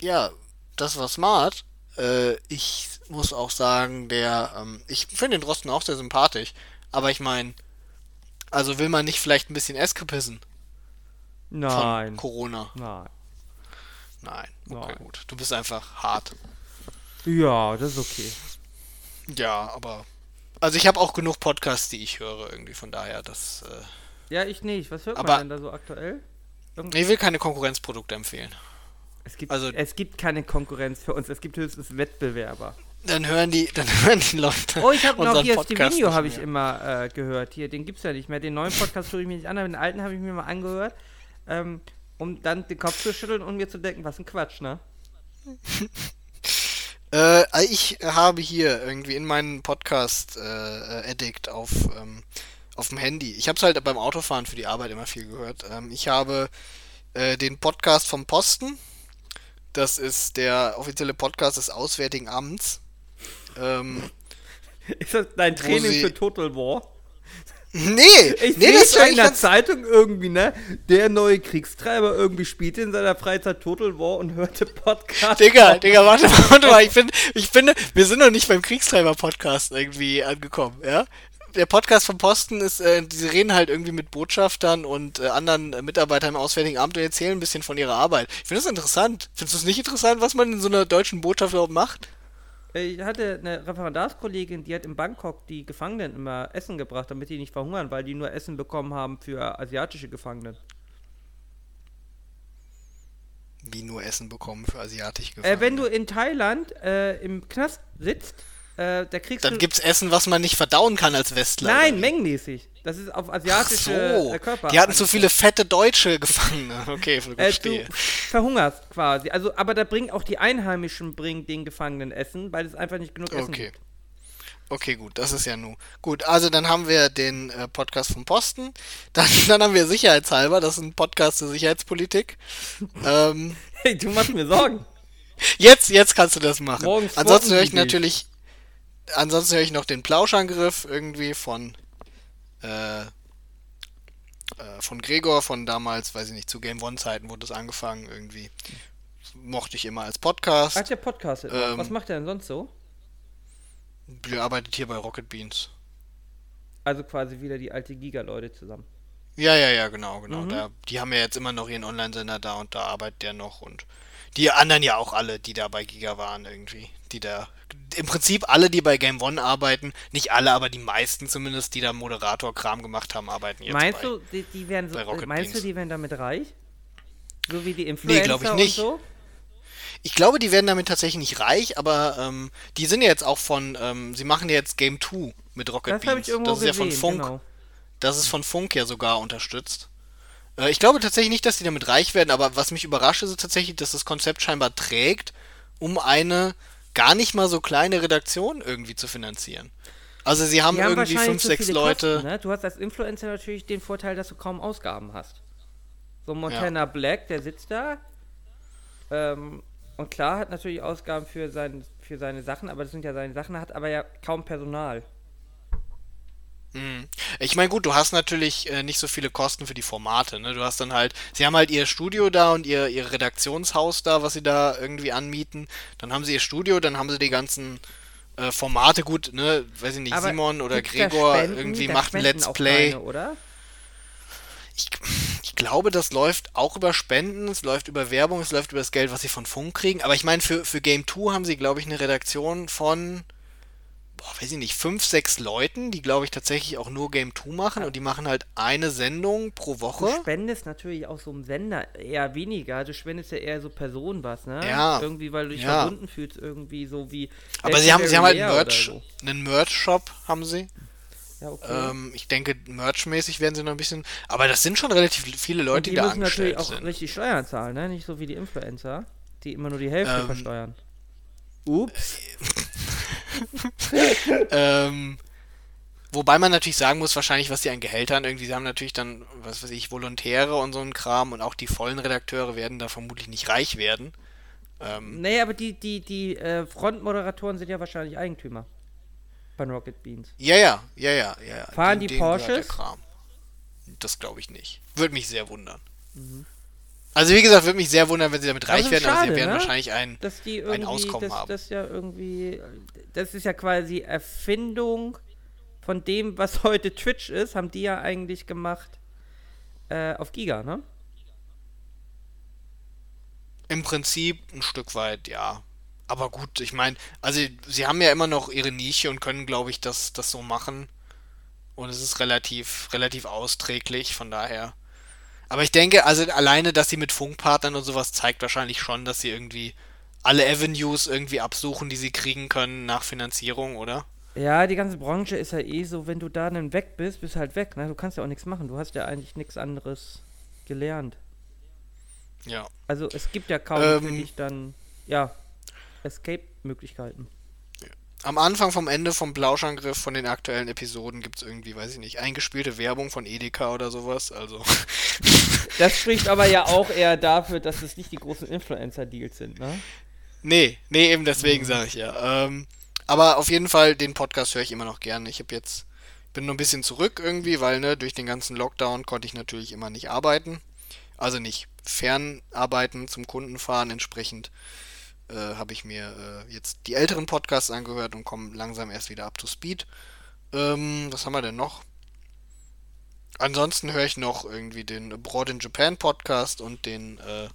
Ja, das war smart. Äh, ich muss auch sagen, der, ähm, ich finde den Drosten auch sehr sympathisch. Aber ich meine, also will man nicht vielleicht ein bisschen Eskapissen von Nein. Corona? Nein. Nein. Okay, Nein. gut. Du bist einfach hart. Ja, das ist okay. Ja, aber. Also ich habe auch genug Podcasts, die ich höre, irgendwie, von daher, das. Äh, Ja, ich nicht. Was hört Aber- man denn da so aktuell? Irgend ich will keine Konkurrenzprodukte empfehlen. es, gibt, also- es gibt keine Konkurrenz für uns, es gibt höchstens Wettbewerber. Dann hören die, dann hören die Leute. Oh, ich habe noch hier Stevenio, habe ich immer äh, gehört. Hier, den gibt's ja nicht mehr. Den neuen Podcast höre ich mir nicht an, aber den alten habe ich mir mal angehört, ähm, um dann den Kopf zu schütteln und mir zu denken, was ein Quatsch, ne? Äh, ich habe hier irgendwie in meinen Podcast äh, Addict auf, ähm, auf dem Handy. Ich habe es halt beim Autofahren für die Arbeit immer viel gehört. Ähm, ich habe äh, den Podcast vom Posten. Das ist der offizielle Podcast des Auswärtigen Amts. Ähm, Ist das dein Training sie- für Total War? Nee, Ich nee, sehe das ist schon in der Zeitung irgendwie, ne? Der neue Kriegstreiber irgendwie spielte in seiner Freizeit Total War und hörte Podcast. Digga, Digga, warte mal, warte mal. Ich, find, ich finde, wir sind noch nicht beim Kriegstreiber-Podcast irgendwie angekommen, ja? Der Podcast vom Posten ist, äh, sie reden halt irgendwie mit Botschaftern und äh, anderen äh, Mitarbeitern im Auswärtigen Amt und erzählen ein bisschen von ihrer Arbeit. Ich finde das interessant. Findest du es nicht interessant, was man in so einer deutschen Botschaft überhaupt macht? Ich hatte eine Referendarskollegin, die hat in Bangkok die Gefangenen immer Essen gebracht, damit die nicht verhungern, weil die nur Essen bekommen haben für asiatische Gefangene. Wie nur Essen bekommen für asiatisch Äh, wenn du in Thailand äh, im Knast sitzt, äh, da kriegst Dann du. gibt's Essen, was man nicht verdauen kann als Westler. Nein, mengenmäßig. Das ist auf asiatische so. äh, Körper. Die hatten zu viele fette Deutsche Gefangene. Okay, äh, du verstehe. verhungerst quasi. Also, aber da bringen auch die Einheimischen bringen den Gefangenen Essen, weil es einfach nicht genug Essen Okay. gibt. Okay, gut, das ist ja nu. Gut, also dann haben wir den äh, Podcast vom Posten. Dann, dann haben wir Sicherheitshalber, das ist ein Podcast zur Sicherheitspolitik. ähm, Hey, du machst mir Sorgen. jetzt, jetzt kannst du das machen. Morgens ansonsten höre ich natürlich, ansonsten höre ich noch den Plauschangriff irgendwie von, äh, äh, von Gregor von damals, weiß ich nicht, zu Game One Zeiten wurde das angefangen irgendwie. Mochte ich immer als Podcast. Ach, der Podcast. Ähm, Was macht der denn sonst so? Der arbeitet hier bei Rocket Beans. Also quasi wieder die alte Giga-Leute zusammen. Ja, ja, ja, genau, genau. Mhm. Da, die haben ja jetzt immer noch ihren Online-Sender da und da arbeitet der noch und die anderen ja auch alle, die da bei Giga waren irgendwie. Die da, im Prinzip alle, die bei Game One arbeiten, nicht alle, aber die meisten zumindest, die da Moderator-Kram gemacht haben, arbeiten jetzt meinst bei. du, die, die werden so, meinst Beans. du, die werden damit reich? So wie die Influencer glaub ich nicht. so? Ich glaube, die werden damit tatsächlich nicht reich, aber ähm, die sind ja jetzt auch von, ähm, sie machen ja jetzt Game 2 mit Rocket Das Beans. ich irgendwo das ist gesehen, ja von Funk. genau. Das ist von Funk ja sogar unterstützt. Äh, ich glaube tatsächlich nicht, dass die damit reich werden, aber was mich überrascht, ist tatsächlich, dass das Konzept scheinbar trägt, um eine gar nicht mal so kleine Redaktion irgendwie zu finanzieren. Also sie haben, haben irgendwie fünf, zu sechs Leute. Kosten, ne? Du hast als Influencer natürlich den Vorteil, dass du kaum Ausgaben hast. So Montana Black, der sitzt da. Ähm, und klar hat natürlich Ausgaben für, sein, für seine Sachen, aber das sind ja seine Sachen, hat aber ja kaum Personal. Mhm. Ich meine, gut, du hast natürlich äh, nicht so viele Kosten für die Formate, ne? Du hast dann halt, sie haben halt ihr Studio da und ihr, ihr Redaktionshaus da, was sie da irgendwie anmieten. Dann haben sie ihr Studio, dann haben sie die ganzen äh, Formate, gut, ne? Weiß ich nicht, Aber Simon oder Gregor Spenden? irgendwie macht ein Let's Play. Keine, oder? Ich, ich glaube, das läuft auch über Spenden, es läuft über Werbung, es läuft über das Geld, was sie von Funk kriegen. Aber ich meine, für, für Game 2 haben sie, glaube ich, eine Redaktion von, boah, weiß ich nicht, fünf, sechs Leuten, die, glaube ich, tatsächlich auch nur Game 2 machen und die machen halt eine Sendung pro Du Woche. spendest natürlich auch so einem Sender eher weniger. Du spendest ja eher so Personen was, ne? Ja. Irgendwie, weil du dich Ja. verbunden fühlst, irgendwie so wie. Aber sie haben, sie haben halt einen Merch, oder einen Merch-Shop haben sie. so. Ja, okay. Ähm, ich denke, merchmäßig werden sie noch ein bisschen. Aber das sind schon relativ viele Leute, Und die, die da müssen natürlich angestellt auch sind. richtig Steuern zahlen, ne? Nicht so wie die Influencer, die immer nur die Hälfte Ähm, versteuern. Ups. Ähm, wobei man natürlich sagen muss, wahrscheinlich, was die an Gehältern irgendwie, sie haben natürlich dann, was weiß ich, Volontäre und so ein Kram und auch die vollen Redakteure werden da vermutlich nicht reich werden. Ähm, Nee, aber die, die, die äh, Frontmoderatoren sind ja wahrscheinlich Eigentümer. Von Rocket Beans. ja, ja, ja, ja, ja. Fahren die gehört der Porsches? Kram. Das glaube ich nicht. Würde mich sehr wundern. Mhm. Also wie gesagt, würde mich sehr wundern, wenn sie damit reich Also werden, aber schade, sie werden ne? wahrscheinlich ein. Dass die ein Auskommen das, haben. das ja irgendwie, das ist ja quasi Erfindung von dem, was heute Twitch ist, haben die ja eigentlich gemacht äh, auf Giga, ne? Im Prinzip ein Stück weit, ja. Aber gut, ich meine, also sie haben ja immer noch ihre Nische und können, glaube ich, das, das so machen. Und es ist relativ, relativ austräglich, von daher. Aber ich denke, also alleine, dass sie mit Funkpartnern und sowas zeigt wahrscheinlich schon, dass sie irgendwie alle Avenues irgendwie absuchen, die sie kriegen können nach Finanzierung, oder? Ja, die ganze Branche ist ja eh so, wenn du da dann weg bist, bist halt weg, ne? Du kannst ja auch nichts machen. Du hast ja eigentlich nichts anderes gelernt. Ja. Also es gibt ja kaum Ähm. für dich dann, ja, Escape-Möglichkeiten. Am Anfang vom Ende vom Plauschangriff von den aktuellen Episoden gibt es irgendwie, weiß ich nicht, eingespielte Werbung von Edeka oder sowas. Also. Das spricht aber ja auch eher dafür, dass es nicht die großen Influencer-Deals sind, ne? Nee, nee, eben deswegen sage ich ja. Ähm, aber auf jeden Fall, den Podcast höre ich immer noch gerne. Ich habe jetzt, bin nur ein bisschen zurück irgendwie, weil, ne, durch den ganzen Lockdown konnte ich natürlich immer nicht arbeiten. Also nicht fernarbeiten, zum Kunden fahren. Entsprechend äh, habe ich mir äh, jetzt die älteren Podcasts angehört und komme langsam erst wieder up to speed. Ähm, was haben wir denn noch? Ansonsten höre ich noch irgendwie den Abroad in Japan Podcast und den äh,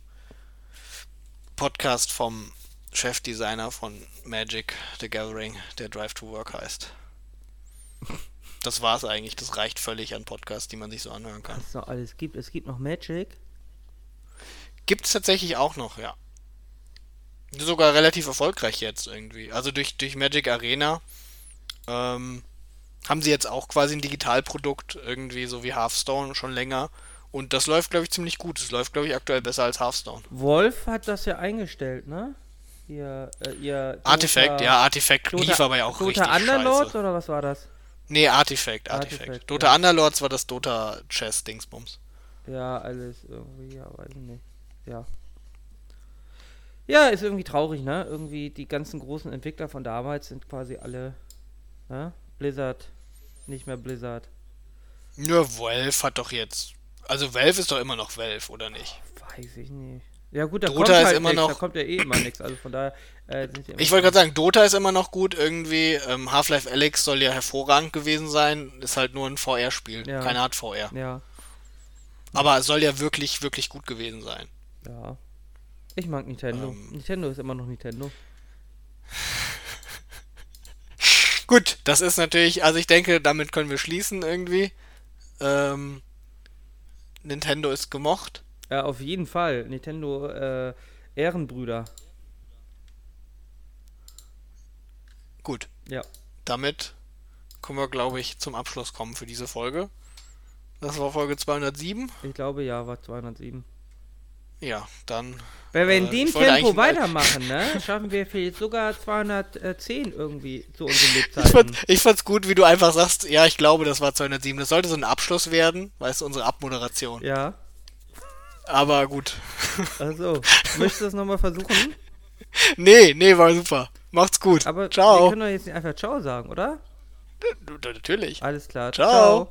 Podcast vom Chefdesigner von Magic the Gathering, der Drive to Work heißt. Das war's eigentlich. Das reicht völlig an Podcasts, die man sich so anhören kann. Was es noch alles gibt. Es gibt noch Magic. Gibt's tatsächlich auch noch, ja. Sogar relativ erfolgreich jetzt irgendwie. Also durch, durch Magic Arena ähm, haben sie jetzt auch quasi ein Digitalprodukt irgendwie, so wie Hearthstone schon länger. Und das läuft, glaube ich, ziemlich gut. Es läuft, glaube ich, aktuell besser als Hearthstone. Wolf hat das ja eingestellt, ne? Ihr, äh, ihr Artifact, Dota- ja, Artifact Dota, lief aber ja auch Dota richtig Underlords scheiße. oder was war das? Nee, Artifact, Artifact. Artifact, Dota ja. Underlords war das Dota Chess Dingsbums. Ja, alles irgendwie, ja, weiß ich nicht. Ja. Ja, ist irgendwie traurig, ne? Irgendwie die ganzen großen Entwickler von damals sind quasi alle, ne? Blizzard, nicht mehr Blizzard. Nur Valve hat doch jetzt. Also Valve ist doch immer noch Valve, oder nicht? Weiß ich nicht. Ja gut, da Dota kommt ist halt immer nix, da noch- kommt ja eh immer nichts. Also von daher äh, sind sie immer Ich wollte gerade sagen, Dota ist immer noch gut irgendwie. Ähm, Half-Life Alyx soll ja hervorragend gewesen sein. Ist halt nur ein VR-Spiel. Ja. Keine Art VR. Ja, Aber es soll ja wirklich, wirklich gut gewesen sein. ja. Ich mag Nintendo. Ähm. Nintendo ist immer noch Nintendo. Gut, das ist natürlich, also ich denke, damit können wir schließen irgendwie. Ähm, Nintendo ist gemocht. Ja, auf jeden Fall. Nintendo äh, Ehrenbrüder. Gut, Ja. damit können wir, glaube ich, zum Abschluss kommen für diese Folge. Das war Folge 207. Ich glaube ja, war 207. Ja, dann. Wenn wir in Äh, dem ich Tempo weitermachen, ne, schaffen wir vielleicht sogar 210 irgendwie zu unseren Ich, Lebzeiten. fand, ich fand's gut, wie du einfach sagst, ja, ich glaube, das war 207. Das sollte so ein Abschluss werden, weißt du, unsere Abmoderation. Ja, Aber gut. also, möchtest du das nochmal versuchen? nee, nee, war super. Macht's gut. Aber Ciao. wir können doch jetzt nicht einfach Ciao sagen, oder? Natürlich. Alles klar. Ciao.